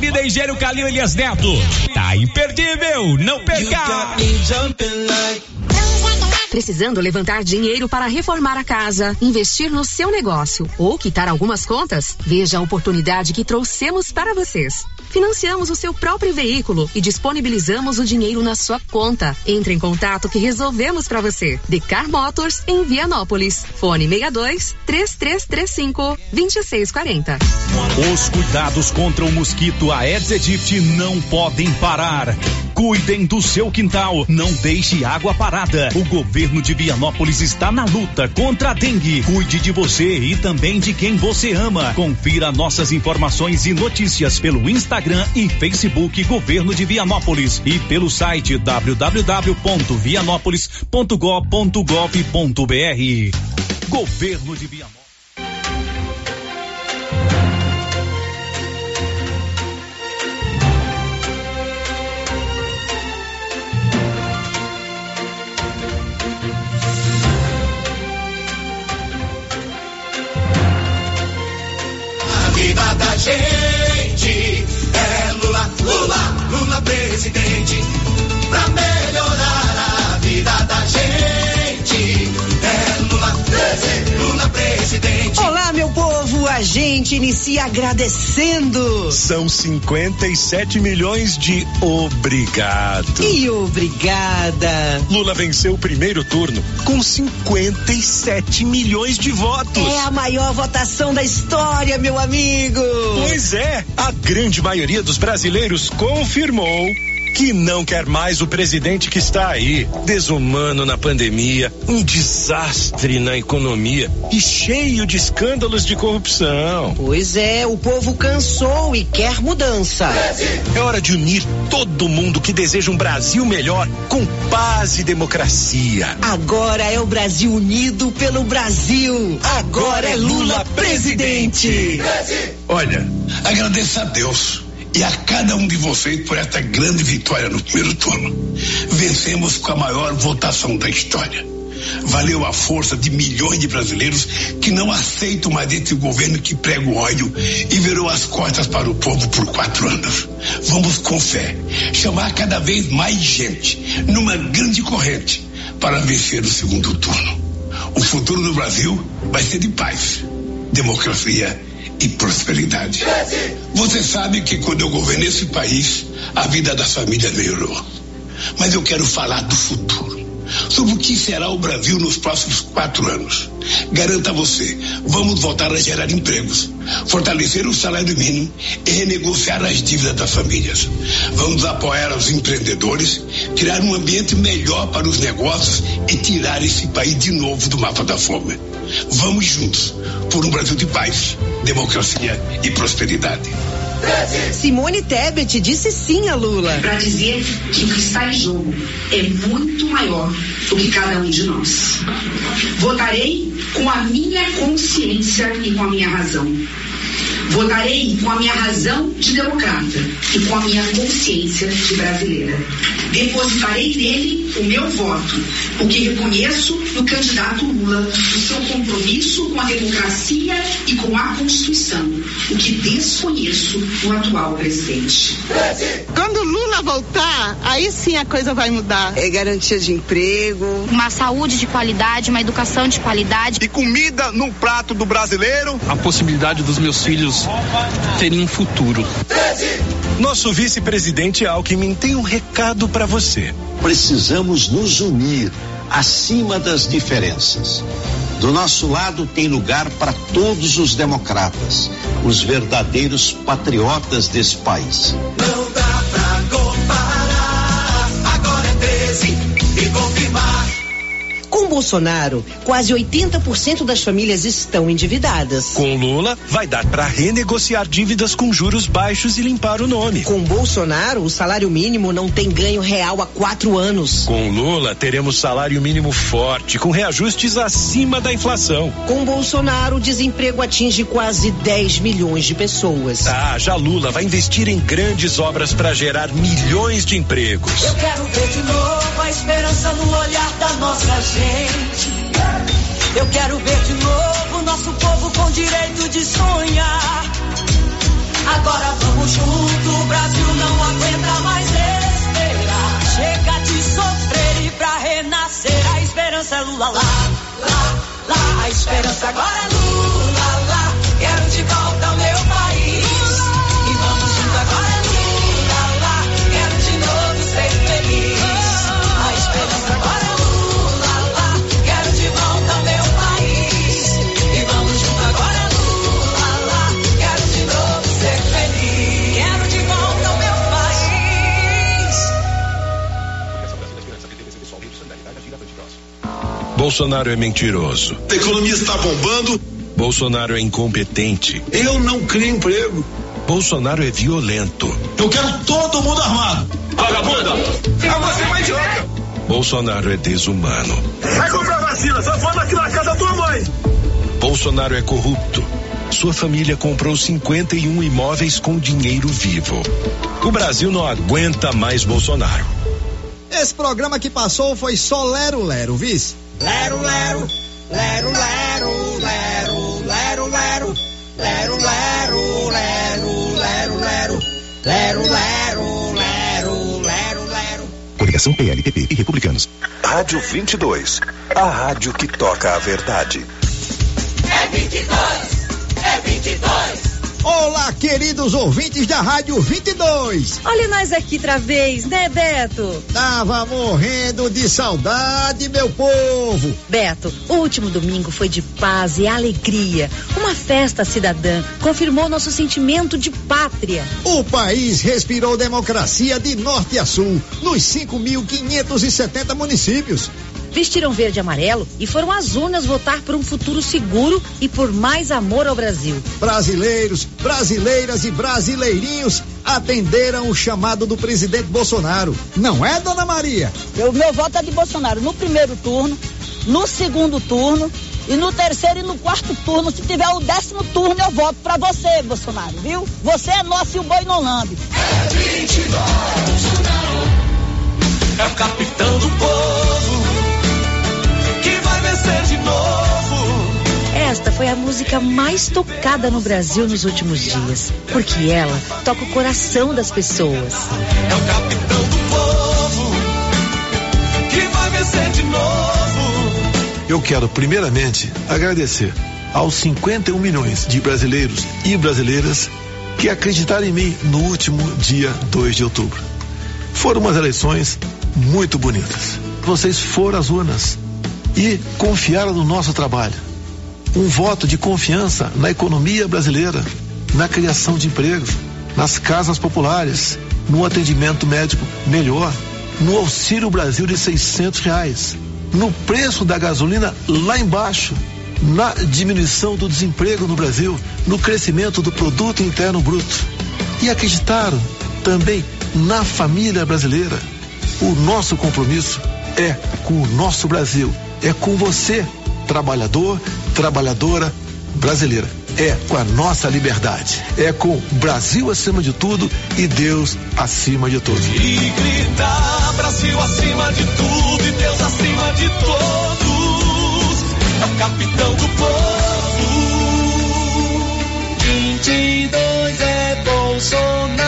Avenida Engenheiro Calil Elias Neto. Tá imperdível, não perca! Precisando levantar dinheiro para reformar a casa, investir no seu negócio ou quitar algumas contas? Veja a oportunidade que trouxemos para vocês. Financiamos o seu próprio veículo e disponibilizamos o dinheiro na sua conta. Entre em contato que resolvemos para você. Decar Motors em Vianópolis. Fone 62 3335 2640. Os cuidados contra o mosquito Aedes aegypti não podem parar. Cuidem do seu quintal, não deixe água parada. O governo de Vianópolis está na luta contra a dengue. Cuide de você e também de quem você ama. Confira nossas informações e notícias pelo Instagram e Facebook Governo de Vianópolis e pelo site www.vianópolis.gov.gov.br. Governo de Vianópolis. Da Presidente. Pra melhorar a vida da gente é Lula, presi- Lula presidente. Olá, meu povo! A gente inicia agradecendo. São 57 milhões de obrigado. E obrigada. Lula venceu o primeiro turno com 57 milhões de votos. É a maior votação da história, meu amigo. Pois é, a grande maioria dos brasileiros confirmou que não quer mais o presidente que está aí, desumano na pandemia, um desastre na economia e cheio de escândalos de corrupção. Pois é, o povo cansou e quer mudança. É hora de unir todo mundo que deseja um Brasil melhor, com paz e democracia. Agora é o Brasil unido pelo Brasil. Agora é Lula presidente. Olha, agradeço a Deus e a cada um de vocês por esta grande vitória no primeiro turno. Vencemos com a maior votação da história. Valeu a força de milhões de brasileiros que não aceitam mais esse governo que prega o ódio e virou as costas para o povo por quatro anos. Vamos com fé, chamar cada vez mais gente numa grande corrente para vencer o segundo turno. O futuro do Brasil vai ser de paz, democracia e prosperidade. Você sabe que quando eu governei esse país, a vida das famílias melhorou. Mas eu quero falar do futuro. Sobre o que será o Brasil nos próximos quatro anos. Garanto a você, vamos voltar a gerar empregos, fortalecer o salário mínimo e renegociar as dívidas das famílias. Vamos apoiar os empreendedores, criar um ambiente melhor para os negócios e tirar esse país de novo do mapa da fome. Vamos juntos por um Brasil de paz, democracia e prosperidade. Simone Tebet disse sim a Lula. Para dizer que o que está em jogo é muito maior do que cada um de nós. Votarei com a minha consciência e com a minha razão. Votarei com a minha razão de democrata e com a minha consciência de brasileira. Depositarei nele o meu voto, porque reconheço no candidato Lula o seu compromisso com a democracia e com a Constituição, o que desconheço no atual presidente. Quando Lula voltar, aí sim a coisa vai mudar. É garantia de emprego, uma saúde de qualidade, uma educação de qualidade. E comida no prato do brasileiro. A possibilidade dos meus filhos terem um futuro. Nosso vice-presidente Alckmin tem um recado para você. Precisamos nos unir acima das diferenças. Do nosso lado tem lugar para todos os democratas, os verdadeiros patriotas desse país. Não dá pra comparar, agora é 13 e confirmar. Com Bolsonaro, quase 80% das famílias estão endividadas. Com Lula, vai dar para renegociar dívidas com juros baixos e limpar o nome. Com Bolsonaro, o salário mínimo não tem ganho real há quatro anos. Com Lula, teremos salário mínimo forte, com reajustes acima da inflação. Com Bolsonaro, o desemprego atinge quase 10 milhões de pessoas. Ah, já Lula vai investir em grandes obras para gerar milhões de empregos. Eu quero ver de novo a esperança no olhar da nossa gente. Eu quero ver de novo nosso povo com direito de sonhar. Agora vamos junto, o Brasil não aguenta mais esperar. Chega de sofrer e pra renascer a esperança é Lula lá, lá, lá. A esperança agora é Lula lá. Quero de volta o meu Bolsonaro é mentiroso. A economia está bombando. Bolsonaro é incompetente. Eu não crio emprego. Bolsonaro é violento. Eu quero todo mundo armado. Vagabunda! É você mais idiota! Bolsonaro é desumano. Vai comprar vacina, só falta aqui na casa da tua mãe. Bolsonaro é corrupto. Sua família comprou 51 imóveis com dinheiro vivo. O Brasil não aguenta mais Bolsonaro. Esse programa que passou foi só Lero Lero, vice. Lero, lero, lero, lero, lero, lero, lero, lero, lero, lero, lero, lero, lero, lero, lero, lero, lero. Coligação PLPP e Republicanos. Rádio 22. A rádio que toca a verdade. É 22, é 22. Olá, queridos ouvintes da Rádio 22. Olha nós aqui outra vez, né, Beto? Tava morrendo de saudade, meu povo. Beto, o último domingo foi de paz e alegria. Uma festa cidadã confirmou nosso sentimento de pátria. O país respirou democracia de norte a sul, nos 5.570 municípios. Vestiram verde e amarelo e foram às urnas votar por um futuro seguro e por mais amor ao Brasil. Brasileiros, brasileiras e brasileirinhos atenderam o chamado do presidente Bolsonaro. Não é, dona Maria? O meu voto é de Bolsonaro no primeiro turno, no segundo turno e no terceiro e no quarto turno. Se tiver o décimo turno, eu voto pra você, Bolsonaro, viu? Você é nosso e o boi não lambe. É 22, é o capitão do povo que vai vencer de novo. Esta foi a música mais tocada no Brasil nos últimos dias, porque ela toca o coração das pessoas. É o capitão do povo que vai vencer de novo. Eu quero, primeiramente, agradecer aos 51 milhões de brasileiros e brasileiras que acreditaram em mim no último dia 2 de outubro. Foram umas eleições muito bonitas. Vocês foram às urnas e confiaram no nosso trabalho. Um voto de confiança na economia brasileira, na criação de empregos, nas casas populares, no atendimento médico melhor, no Auxílio Brasil de 600 reais, no preço da gasolina lá embaixo, na diminuição do desemprego no Brasil, no crescimento do produto interno bruto. E acreditaram também na família brasileira. O nosso compromisso é com o nosso Brasil, é com você, trabalhador, trabalhadora brasileira. É com a nossa liberdade. É com Brasil acima de tudo e Deus acima de todos. E gritar Brasil acima de tudo e Deus acima de todos. É o capitão do povo. 22 é Bolsonaro.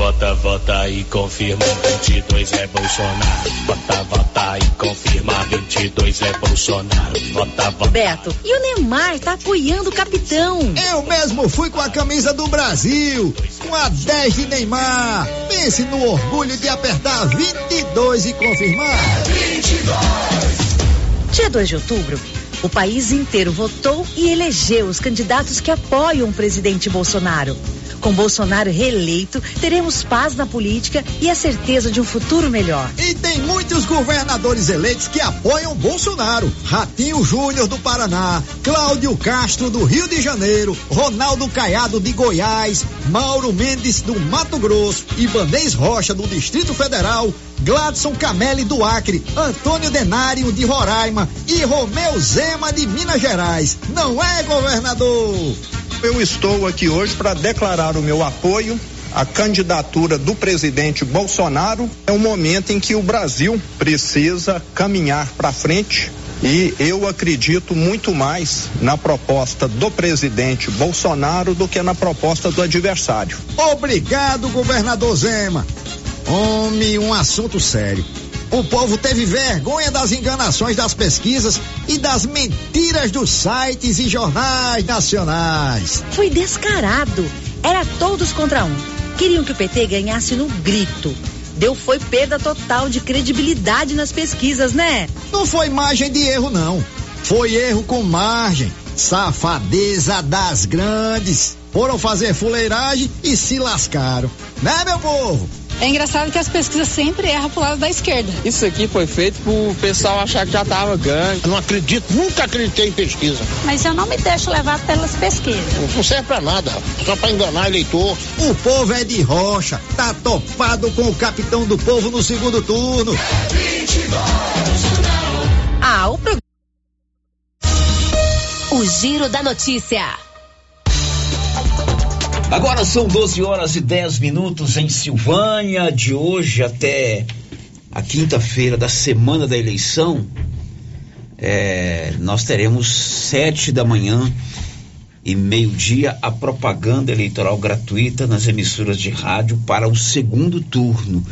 Vota, vota e confirma. 22 é Bolsonaro. Vota, vota e confirma. 22 é Bolsonaro. Vota, vota. Beto, e o Neymar tá apoiando o capitão. Eu mesmo fui com a camisa do Brasil, com a 10 de Neymar. Pense no orgulho de apertar 22 e confirmar. 22. Dia 2 de outubro, o país inteiro votou e elegeu os candidatos que apoiam o presidente Bolsonaro. Com Bolsonaro reeleito, teremos paz na política e a certeza de um futuro melhor. E tem muitos governadores eleitos que apoiam Bolsonaro. Ratinho Júnior do Paraná, Cláudio Castro do Rio de Janeiro, Ronaldo Caiado de Goiás, Mauro Mendes do Mato Grosso, Ibanez Rocha do Distrito Federal, Gladson Camelli do Acre, Antônio Denário de Roraima e Romeu Zema de Minas Gerais. Não é, governador? Eu estou aqui hoje para declarar o meu apoio à candidatura do presidente Bolsonaro. É um momento em que o Brasil precisa caminhar para frente e eu acredito muito mais na proposta do presidente Bolsonaro do que na proposta do adversário. Obrigado, governador Zema. Homem, um assunto sério. O povo teve vergonha das enganações das pesquisas e das mentiras dos sites e jornais nacionais. Foi descarado. Era todos contra um. Queriam que o PT ganhasse no grito. Deu foi perda total de credibilidade nas pesquisas, né? Não foi margem de erro, não. Foi erro com margem. Safadeza das grandes. Foram fazer fuleiragem e se lascaram. Né, meu povo? É engraçado que as pesquisas sempre erram pro lado da esquerda. Isso aqui foi feito pro pessoal achar que já tava ganho. Eu não acredito, nunca acreditei em pesquisa. Mas eu não me deixo levar pelas pesquisas. Não serve pra nada, só pra enganar eleitor. O povo é de rocha, tá topado com o capitão do povo no segundo turno. Ah, o programa. O Giro da Notícia. Agora são 12 horas e 10 minutos em Silvânia, de hoje até a quinta-feira da semana da eleição. É, nós teremos sete da manhã e meio-dia a propaganda eleitoral gratuita nas emissoras de rádio para o segundo turno.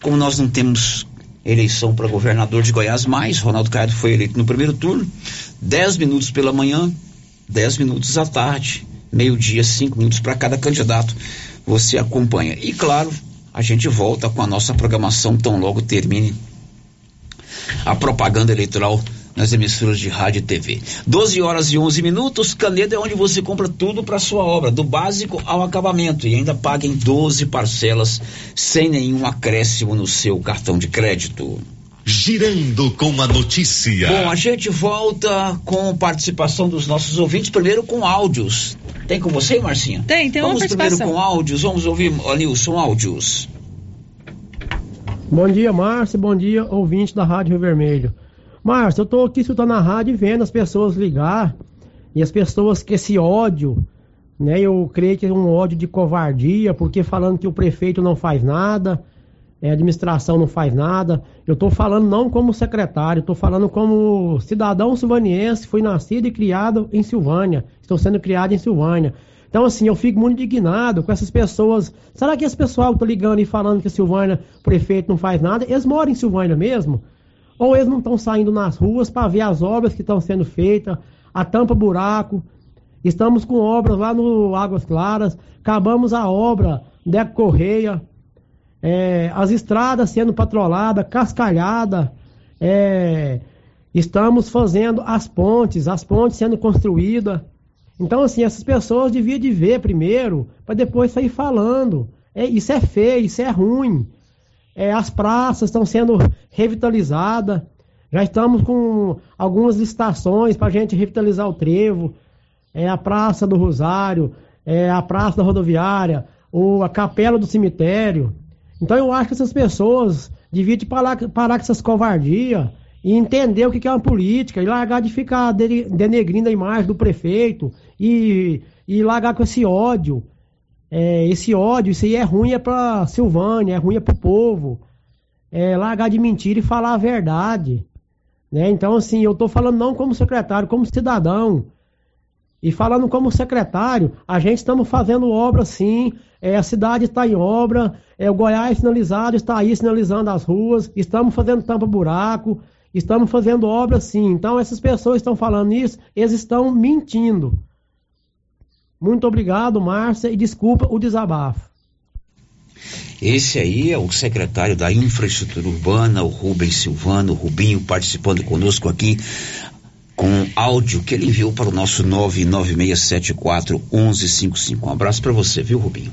Como nós não temos eleição para governador de Goiás mais, Ronaldo Caiado foi eleito no primeiro turno, 10 minutos pela manhã, 10 minutos à tarde meio-dia, cinco minutos para cada candidato. Você acompanha. E claro, a gente volta com a nossa programação tão logo termine a propaganda eleitoral nas emissoras de rádio e TV. 12 horas e 11 minutos. Canedo é onde você compra tudo para sua obra, do básico ao acabamento e ainda paga em 12 parcelas sem nenhum acréscimo no seu cartão de crédito. Girando com a notícia. Bom, a gente volta com participação dos nossos ouvintes, primeiro com áudios. Tem com você, Marcinha? Tem, tem Vamos uma participação. primeiro com áudios, vamos ouvir, Nilson, áudios. Bom dia, Márcio. Bom dia, ouvinte da Rádio Rio Vermelho. Márcio, eu tô aqui escutando a rádio e vendo as pessoas ligar e as pessoas que esse ódio, né? Eu creio que é um ódio de covardia, porque falando que o prefeito não faz nada, é, administração não faz nada. Eu tô falando não como secretário, tô falando como cidadão silvaniense, fui nascido e criado em Silvânia, estou sendo criado em Silvânia. Então, assim, eu fico muito indignado com essas pessoas. Será que esse pessoal que tá ligando e falando que Silvânia, prefeito não faz nada, eles moram em Silvânia mesmo? Ou eles não estão saindo nas ruas para ver as obras que estão sendo feitas, a tampa buraco? Estamos com obras lá no Águas Claras, acabamos a obra Deco Correia, é, as estradas sendo patroladas, cascalhada, é, estamos fazendo as pontes, as pontes sendo construídas. Então, assim, essas pessoas deviam de ver primeiro, para depois sair falando. É, isso é feio, isso é ruim. É, as praças estão sendo revitalizadas. Já estamos com algumas licitações para a gente revitalizar o trevo. É a Praça do Rosário, é a Praça da Rodoviária, ou a Capela do Cemitério. Então eu acho que essas pessoas deviam de parar, parar com essas covardias e entender o que é uma política e largar de ficar de- denegrindo a imagem do prefeito e, e largar com esse ódio. É, esse ódio, isso aí é ruim é pra Silvânia, é ruim é pro povo. É, largar de mentir e falar a verdade. Né? Então, assim, eu tô falando não como secretário, como cidadão. E falando como secretário, a gente estamos fazendo obra sim, é, a cidade está em obra, é, o Goiás sinalizado está aí sinalizando as ruas, estamos fazendo tampa-buraco, estamos fazendo obra sim. Então essas pessoas estão falando isso, eles estão mentindo. Muito obrigado, Márcia, e desculpa o desabafo. Esse aí é o secretário da Infraestrutura Urbana, o Rubens Silvano, o Rubinho, participando conosco aqui com áudio que ele enviou para o nosso 99674 1155. Um abraço para você, viu, Rubinho?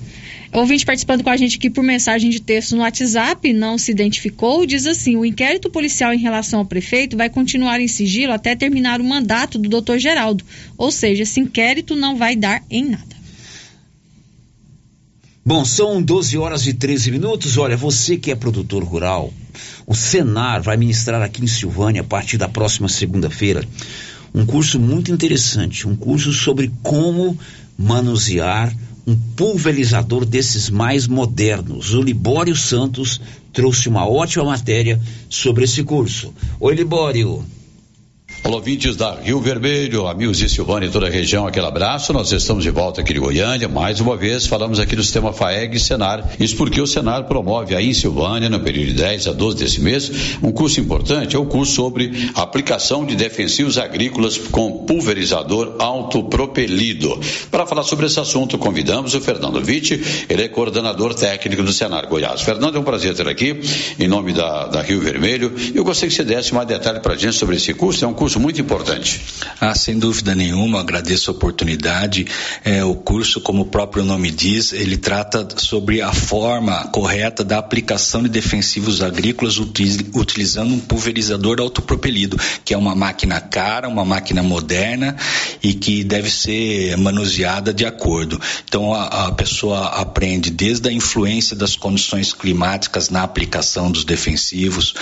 Ouvinte participando com a gente aqui por mensagem de texto no WhatsApp, não se identificou, diz assim: o inquérito policial em relação ao prefeito vai continuar em sigilo até terminar o mandato do doutor Geraldo. Ou seja, esse inquérito não vai dar em nada. Bom, são 12 horas e 13 minutos. Olha, você que é produtor rural, o Senar vai ministrar aqui em Silvânia, a partir da próxima segunda-feira, um curso muito interessante, um curso sobre como manusear um pulverizador desses mais modernos. O Libório Santos trouxe uma ótima matéria sobre esse curso. Oi, Libório. Olá, ouvintes da Rio Vermelho, amigos e Silvânia e toda a região, aquele abraço. Nós estamos de volta aqui de Goiânia. Mais uma vez, falamos aqui do sistema FAEG e Senar. Isso porque o Senar promove aí em Silvânia, no período de 10 a 12 desse mês, um curso importante. É o curso sobre aplicação de defensivos agrícolas com pulverizador autopropelido. Para falar sobre esse assunto, convidamos o Fernando Vitti. Ele é coordenador técnico do Senar Goiás. Fernando, é um prazer ter aqui, em nome da, da Rio Vermelho. Eu gostaria que você desse mais detalhe para a gente sobre esse curso. É um curso curso muito importante. Ah, sem dúvida nenhuma, agradeço a oportunidade. É, o curso, como o próprio nome diz, ele trata sobre a forma correta da aplicação de defensivos agrícolas utilizando um pulverizador autopropelido, que é uma máquina cara, uma máquina moderna e que deve ser manuseada de acordo. Então a, a pessoa aprende desde a influência das condições climáticas na aplicação dos defensivos,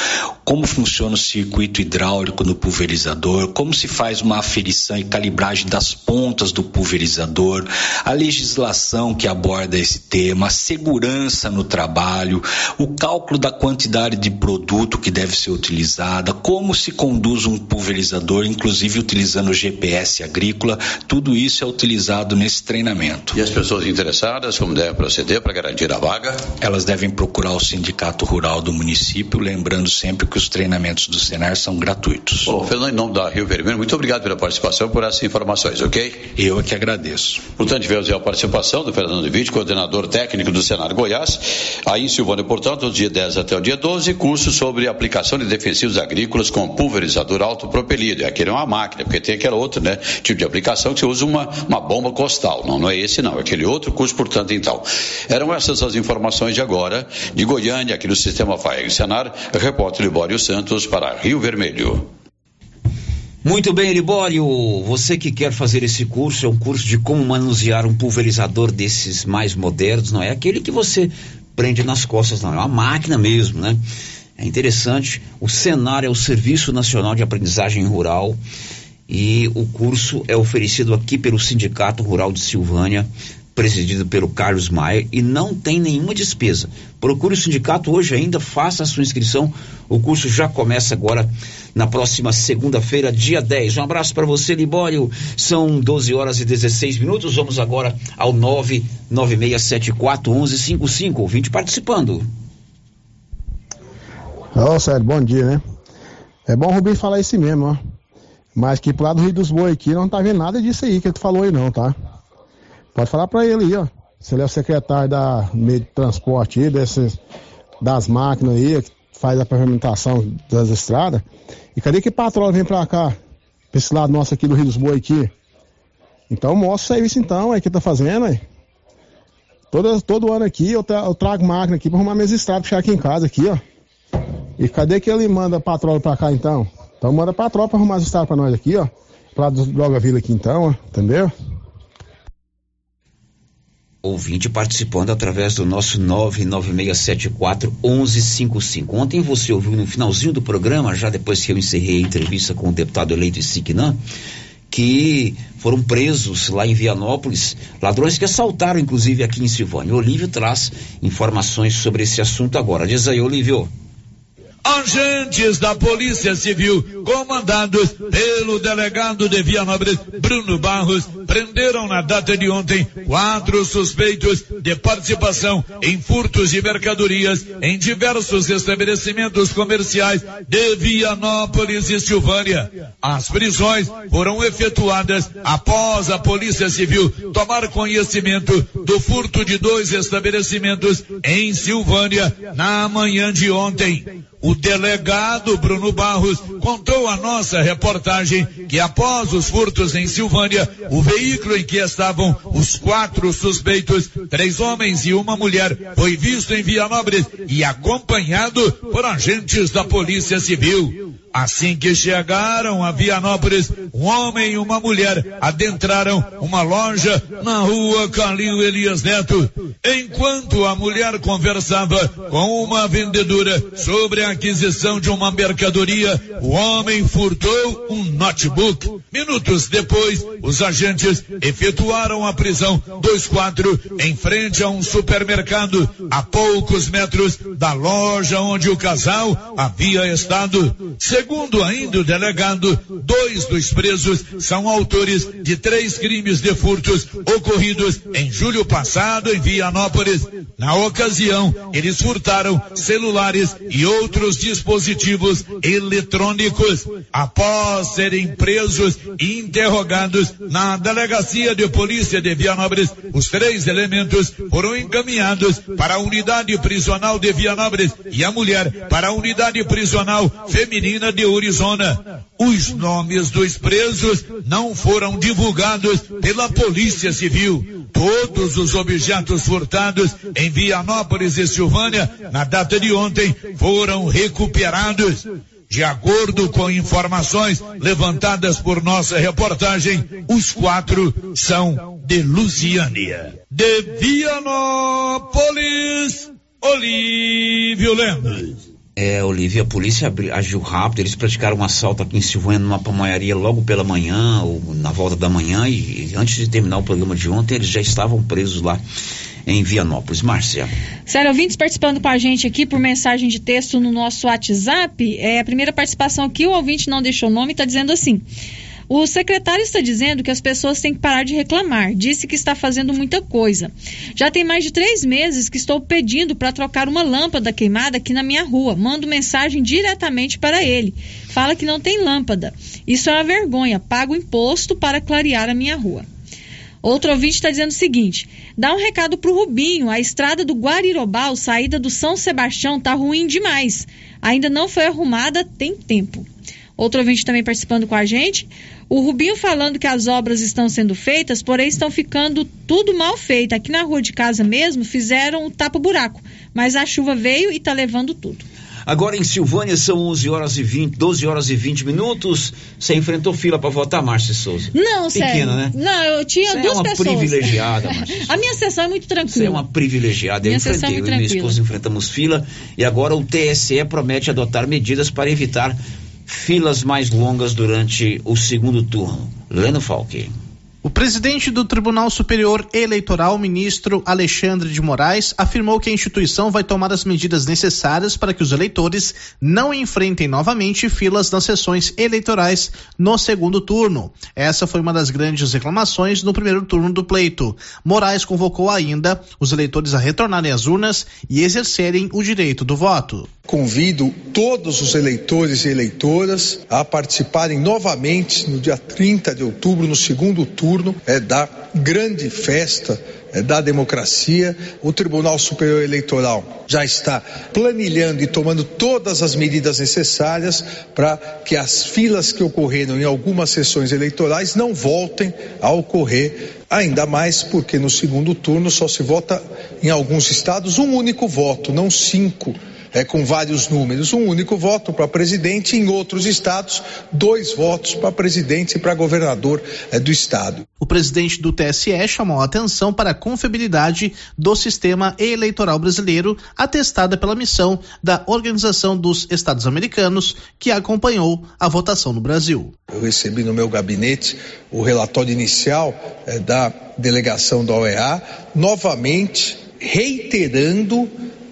como funciona o circuito hidráulico no pulverizador pulverizador, como se faz uma aferição e calibragem das pontas do pulverizador, a legislação que aborda esse tema, a segurança no trabalho, o cálculo da quantidade de produto que deve ser utilizada, como se conduz um pulverizador, inclusive utilizando o GPS agrícola, tudo isso é utilizado nesse treinamento. E as pessoas interessadas, como devem proceder para garantir a vaga? Elas devem procurar o sindicato rural do município, lembrando sempre que os treinamentos do Senar são gratuitos. Bom, Fernando, nome da Rio Vermelho, muito obrigado pela participação por essas informações, ok? Eu é que agradeço. Portanto, tivemos a participação do Fernando Vitti, coordenador técnico do Senado Goiás. Aí em Silvânia, portanto, do dia 10 até o dia 12, curso sobre aplicação de defensivos agrícolas com pulverizador autopropelido. Aquele é uma máquina, porque tem aquela outra, né, tipo de aplicação que você usa uma, uma bomba costal. Não, não é esse não, é aquele outro curso, portanto, então. Eram essas as informações de agora, de Goiânia, aqui no Sistema FAEG Senar, repórter Libório Santos para Rio Vermelho. Muito bem, Libório. Você que quer fazer esse curso, é um curso de como manusear um pulverizador desses mais modernos, não é aquele que você prende nas costas, não. É uma máquina mesmo, né? É interessante. O Senar é o Serviço Nacional de Aprendizagem Rural e o curso é oferecido aqui pelo Sindicato Rural de Silvânia presidido pelo Carlos Maia, e não tem nenhuma despesa. Procure o sindicato hoje ainda, faça a sua inscrição. O curso já começa agora na próxima segunda-feira, dia 10. Um abraço para você, Libório. São 12 horas e 16 minutos. Vamos agora ao 996741155. Ouvinte participando. Ô, Sérgio, bom dia, né? É bom o Rubinho falar isso mesmo, ó. Mas que pro lado do Rio dos Boi aqui não tá vendo nada disso aí que tu falou aí não, tá? Pode falar para ele aí, ó. Se ele é o secretário da meio de transporte aí, desses, das máquinas aí, que faz a pavimentação das estradas. E cadê que patroa vem pra cá? Pra esse lado nosso aqui do Rio dos Boi aqui. Então mostra o serviço então, aí que tá fazendo, aí. Todo, todo ano aqui eu, tra eu trago máquina aqui pra arrumar minhas estradas, chegar aqui em casa aqui, ó. E cadê que ele manda a patroa pra cá então? Então manda a patroa pra arrumar as estradas pra nós aqui, ó. Pra Droga Vila aqui então, ó. Entendeu? Ouvinte participando através do nosso 99674 1155. Ontem você ouviu no finalzinho do programa, já depois que eu encerrei a entrevista com o deputado eleito Siquinã, que foram presos lá em Vianópolis, ladrões que assaltaram inclusive aqui em Silvânia. O Olívio traz informações sobre esse assunto agora. Diz aí, Olívio. Agentes da Polícia Civil, comandados pelo delegado de Vianópolis, Bruno Barros, prenderam na data de ontem quatro suspeitos de participação em furtos de mercadorias em diversos estabelecimentos comerciais de Vianópolis e Silvânia. As prisões foram efetuadas após a Polícia Civil tomar conhecimento do furto de dois estabelecimentos em Silvânia na manhã de ontem. O delegado Bruno Barros contou a nossa reportagem que após os furtos em Silvânia, o veículo em que estavam os quatro suspeitos, três homens e uma mulher, foi visto em Vianópolis e acompanhado por agentes da Polícia Civil. Assim que chegaram a Vianópolis, um homem e uma mulher adentraram uma loja na rua Calil Elias Neto, enquanto a mulher conversava com uma vendedora sobre a aquisição de uma mercadoria, o homem furtou um notebook. Minutos depois, os agentes efetuaram a prisão dos quatro em frente a um supermercado a poucos metros da loja onde o casal havia estado. Segundo ainda o delegado, dois dos presos são autores de três crimes de furtos ocorridos em julho passado em Vianópolis. Na ocasião, eles furtaram celulares e outros dispositivos eletrônicos. Após serem presos e interrogados na delegacia de polícia de Vianópolis, os três elementos foram encaminhados para a unidade prisional de Vianópolis e a mulher para a unidade prisional feminina de Arizona. Os nomes dos presos não foram divulgados pela Polícia Civil. Todos os objetos furtados em Vianópolis e Silvânia na data de ontem foram recuperados. De acordo com informações levantadas por nossa reportagem, os quatro são de Lusiânia. De Vianópolis, Olívio Lemos. É, Olivia, a polícia agiu rápido, eles praticaram um assalto aqui em Silvânia numa pamonharia logo pela manhã, ou na volta da manhã, e, e antes de terminar o programa de ontem, eles já estavam presos lá em Vianópolis. Márcia. Sério, ouvintes participando com a gente aqui por mensagem de texto no nosso WhatsApp. É a primeira participação aqui, o ouvinte não deixou o nome, está dizendo assim. O secretário está dizendo que as pessoas têm que parar de reclamar. Disse que está fazendo muita coisa. Já tem mais de três meses que estou pedindo para trocar uma lâmpada queimada aqui na minha rua. Mando mensagem diretamente para ele. Fala que não tem lâmpada. Isso é uma vergonha. Pago imposto para clarear a minha rua. Outro ouvinte está dizendo o seguinte: dá um recado para o Rubinho. A estrada do Guarirobal, saída do São Sebastião, tá ruim demais. Ainda não foi arrumada, tem tempo. Outro ouvinte também participando com a gente. O Rubinho falando que as obras estão sendo feitas, porém estão ficando tudo mal feito. Aqui na rua de casa mesmo fizeram o tapa-buraco, mas a chuva veio e está levando tudo. Agora em Silvânia são 11 horas e 20, 12 horas e 20 minutos. Você enfrentou fila para votar, Márcia Souza? Não, Pequena, sério. né? Não, eu tinha Você duas é uma pessoas. privilegiada, Márcia. A minha sessão é muito tranquila. Você é uma privilegiada. Eu Minha sessão é enfrentei, eu muito e minha esposa enfrentamos fila e agora o TSE promete adotar medidas para evitar filas mais longas durante o segundo turno. Leno Falque. O presidente do Tribunal Superior Eleitoral, ministro Alexandre de Moraes, afirmou que a instituição vai tomar as medidas necessárias para que os eleitores não enfrentem novamente filas nas sessões eleitorais no segundo turno. Essa foi uma das grandes reclamações no primeiro turno do pleito. Moraes convocou ainda os eleitores a retornarem às urnas e exercerem o direito do voto. Convido todos os eleitores e eleitoras a participarem novamente no dia 30 de outubro, no segundo turno é, da grande festa é, da democracia. O Tribunal Superior Eleitoral já está planilhando e tomando todas as medidas necessárias para que as filas que ocorreram em algumas sessões eleitorais não voltem a ocorrer. Ainda mais porque no segundo turno só se vota em alguns estados um único voto, não cinco é, com vários números. Um único voto para presidente, em outros estados, dois votos para presidente e para governador é, do estado. O presidente do TSE chamou a atenção para a confiabilidade do sistema eleitoral brasileiro, atestada pela missão da Organização dos Estados Americanos, que acompanhou a votação no Brasil. Eu recebi no meu gabinete o relatório inicial é, da delegação da OEA, novamente reiterando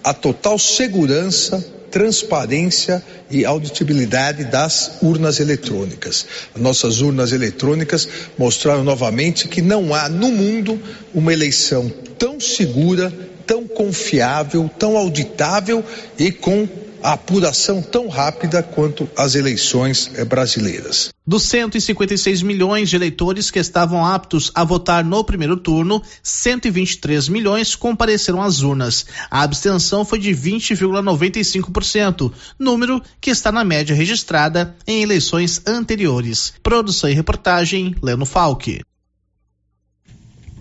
a total segurança, transparência e auditibilidade das urnas eletrônicas. As nossas urnas eletrônicas mostraram novamente que não há no mundo uma eleição tão segura, tão confiável, tão auditável e com a apuração tão rápida quanto as eleições eh, brasileiras. Dos 156 milhões de eleitores que estavam aptos a votar no primeiro turno, 123 milhões compareceram às urnas. A abstenção foi de 20,95%, número que está na média registrada em eleições anteriores. Produção e reportagem, Leno Falque.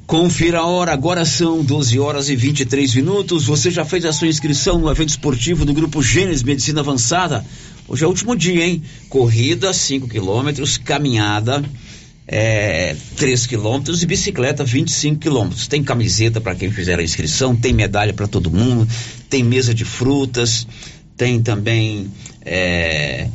Confira a hora, agora são 12 horas e 23 minutos. Você já fez a sua inscrição no evento esportivo do Grupo Gênesis Medicina Avançada? Hoje é o último dia, hein? Corrida, 5 quilômetros, caminhada, é, 3 quilômetros e bicicleta, 25 quilômetros. Tem camiseta para quem fizer a inscrição, tem medalha para todo mundo, tem mesa de frutas, tem também é,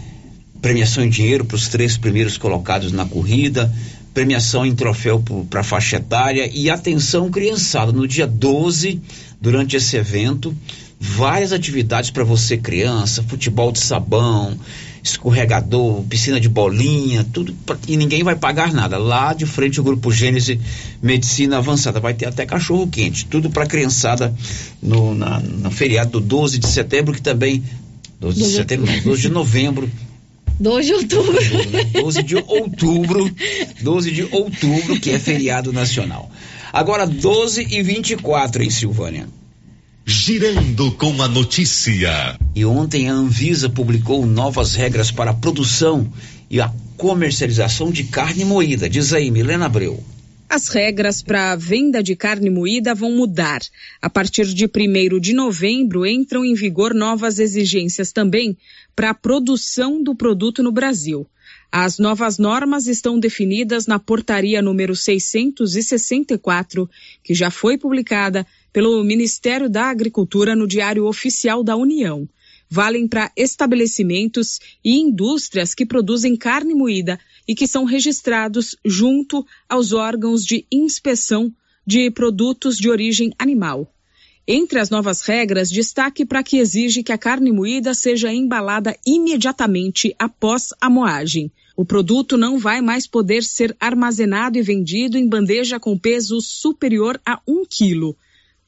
premiação em dinheiro para os três primeiros colocados na corrida premiação em troféu para faixa etária e atenção criançada. No dia 12, durante esse evento, várias atividades para você criança, futebol de sabão, escorregador, piscina de bolinha, tudo pra, e ninguém vai pagar nada. Lá de frente o grupo Gênese Medicina Avançada vai ter até cachorro quente, tudo para criançada no na, na feriado do 12 de setembro que também 12 de setembro, não, 12 de novembro 12 de outubro. 12 de outubro. 12 de outubro, que é feriado nacional. Agora, 12 e 24 em Silvânia. Girando com a notícia. E ontem a Anvisa publicou novas regras para a produção e a comercialização de carne moída. Diz aí, Milena Abreu. As regras para a venda de carne moída vão mudar. A partir de 1 de novembro entram em vigor novas exigências também para a produção do produto no Brasil. As novas normas estão definidas na portaria número 664, que já foi publicada pelo Ministério da Agricultura no Diário Oficial da União. Valem para estabelecimentos e indústrias que produzem carne moída e que são registrados junto aos órgãos de inspeção de produtos de origem animal. Entre as novas regras, destaque para que exige que a carne moída seja embalada imediatamente após a moagem. O produto não vai mais poder ser armazenado e vendido em bandeja com peso superior a um quilo.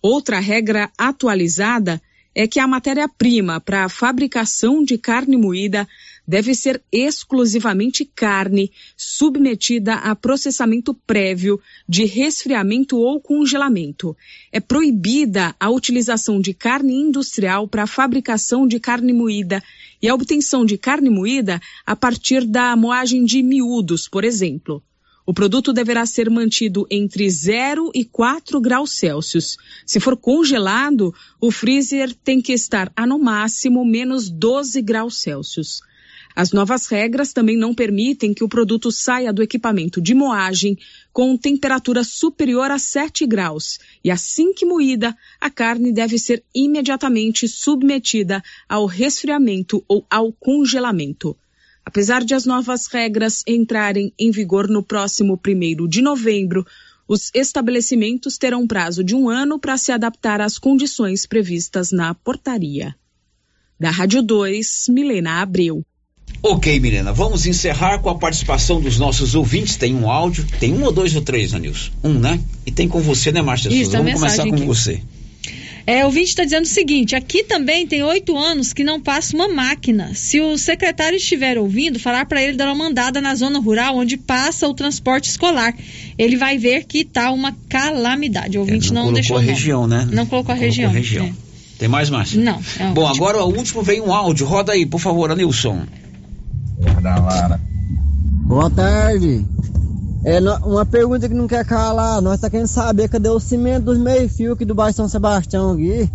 Outra regra atualizada é que a matéria-prima para a fabricação de carne moída deve ser exclusivamente carne submetida a processamento prévio de resfriamento ou congelamento. É proibida a utilização de carne industrial para a fabricação de carne moída e a obtenção de carne moída a partir da moagem de miúdos, por exemplo. O produto deverá ser mantido entre 0 e 4 graus Celsius. Se for congelado, o freezer tem que estar a no máximo menos 12 graus Celsius. As novas regras também não permitem que o produto saia do equipamento de moagem com temperatura superior a 7 graus e assim que moída, a carne deve ser imediatamente submetida ao resfriamento ou ao congelamento. Apesar de as novas regras entrarem em vigor no próximo 1 de novembro, os estabelecimentos terão prazo de um ano para se adaptar às condições previstas na portaria. Da Rádio 2, Milena Abreu. Ok, Milena, vamos encerrar com a participação dos nossos ouvintes. Tem um áudio, tem um ou dois ou três, Anilson? Um, né? E tem com você, né, Márcia Isso, Souza? Vamos começar com aqui. você. É, o ouvinte está dizendo o seguinte: aqui também tem oito anos que não passa uma máquina. Se o secretário estiver ouvindo, falar para ele dar uma mandada na zona rural onde passa o transporte escolar. Ele vai ver que está uma calamidade. O ouvinte É, não não, colocou deixou a o nome. região, né? Não colocou a Colocou região. a região. é. Tem mais, Márcia? Não. é Bom, agora o último veio um áudio. Roda aí, por favor, Anilson. Da Lara. Boa tarde. É, uma pergunta que não quer calar. Nós tá querendo saber cadê o cimento dos meio-fio aqui do bairro São Sebastião aqui.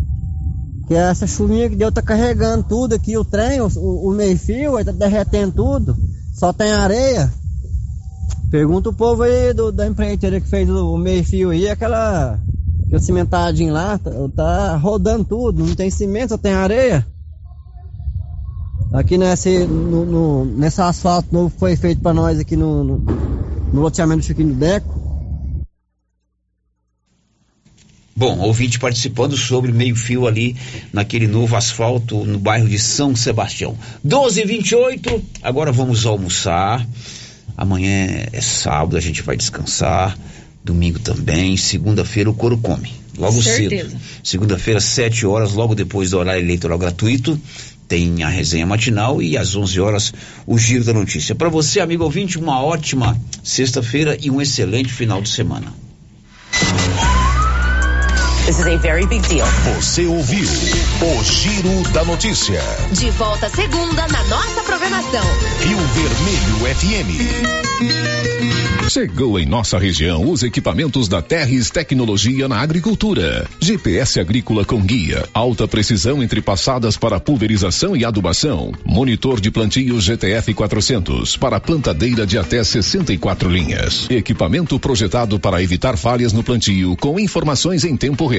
Que essa chuvinha que deu tá carregando tudo aqui, o trem, o, o meio-fio, tá derretendo tudo. Só tem areia. Pergunta o povo aí do- da empreiteira que fez o, o meio-fio aí, aquela. Aquele cimentadinho lá, tá, tá rodando tudo, não tem cimento, só tem areia. Aqui nesse, no, no, nesse asfalto novo que foi feito para nós aqui no, no, no loteamento do Chiquinho do Deco. Bom, ouvinte participando sobre meio-fio ali naquele novo asfalto no bairro de São Sebastião. 12 28 agora vamos almoçar. Amanhã é sábado, a gente vai descansar. Domingo também. Segunda-feira o couro come. Logo Certeza. cedo. Segunda-feira, 7 horas, logo depois do horário eleitoral gratuito. Tem a resenha matinal e às 11 horas o giro da notícia. Para você, amigo ouvinte, uma ótima sexta-feira e um excelente final de semana. This is a very big deal. Você ouviu o Giro da Notícia. De volta segunda na nossa programação. Rio Vermelho FM. Chegou em nossa região os equipamentos da Terres Tecnologia na Agricultura. GPS agrícola com guia, alta precisão entre passadas para pulverização e adubação. Monitor de plantio GTF 400 para plantadeira de até 64 linhas. Equipamento projetado para evitar falhas no plantio com informações em tempo real,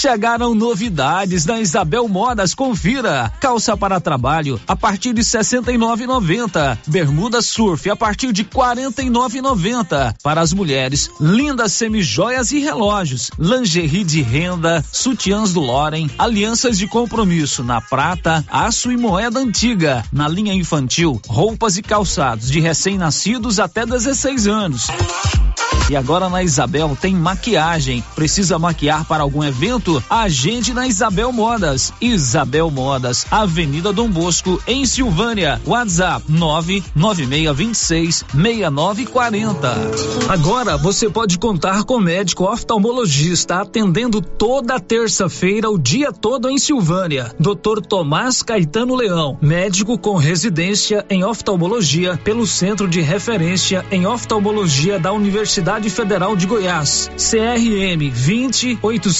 Chegaram novidades na Isabel Modas, confira. Calça para trabalho a partir de 69,90. Bermuda surf a partir de 49,90. Para as mulheres, lindas semijoias e relógios, lingerie de renda, sutiãs do Loren, alianças de compromisso na prata, aço e moeda antiga. Na linha infantil, roupas e calçados de recém-nascidos até 16 anos. E agora na Isabel tem maquiagem. Precisa maquiar para algum evento? Agende na Isabel Modas. Isabel Modas, Avenida Dom Bosco, em Silvânia. WhatsApp 99626 6940. Agora você pode contar com médico oftalmologista atendendo toda terça-feira o dia todo em Silvânia. Dr. Tomás Caetano Leão, médico com residência em oftalmologia pelo Centro de Referência em Oftalmologia da Universidade Federal de Goiás. CRM 20 800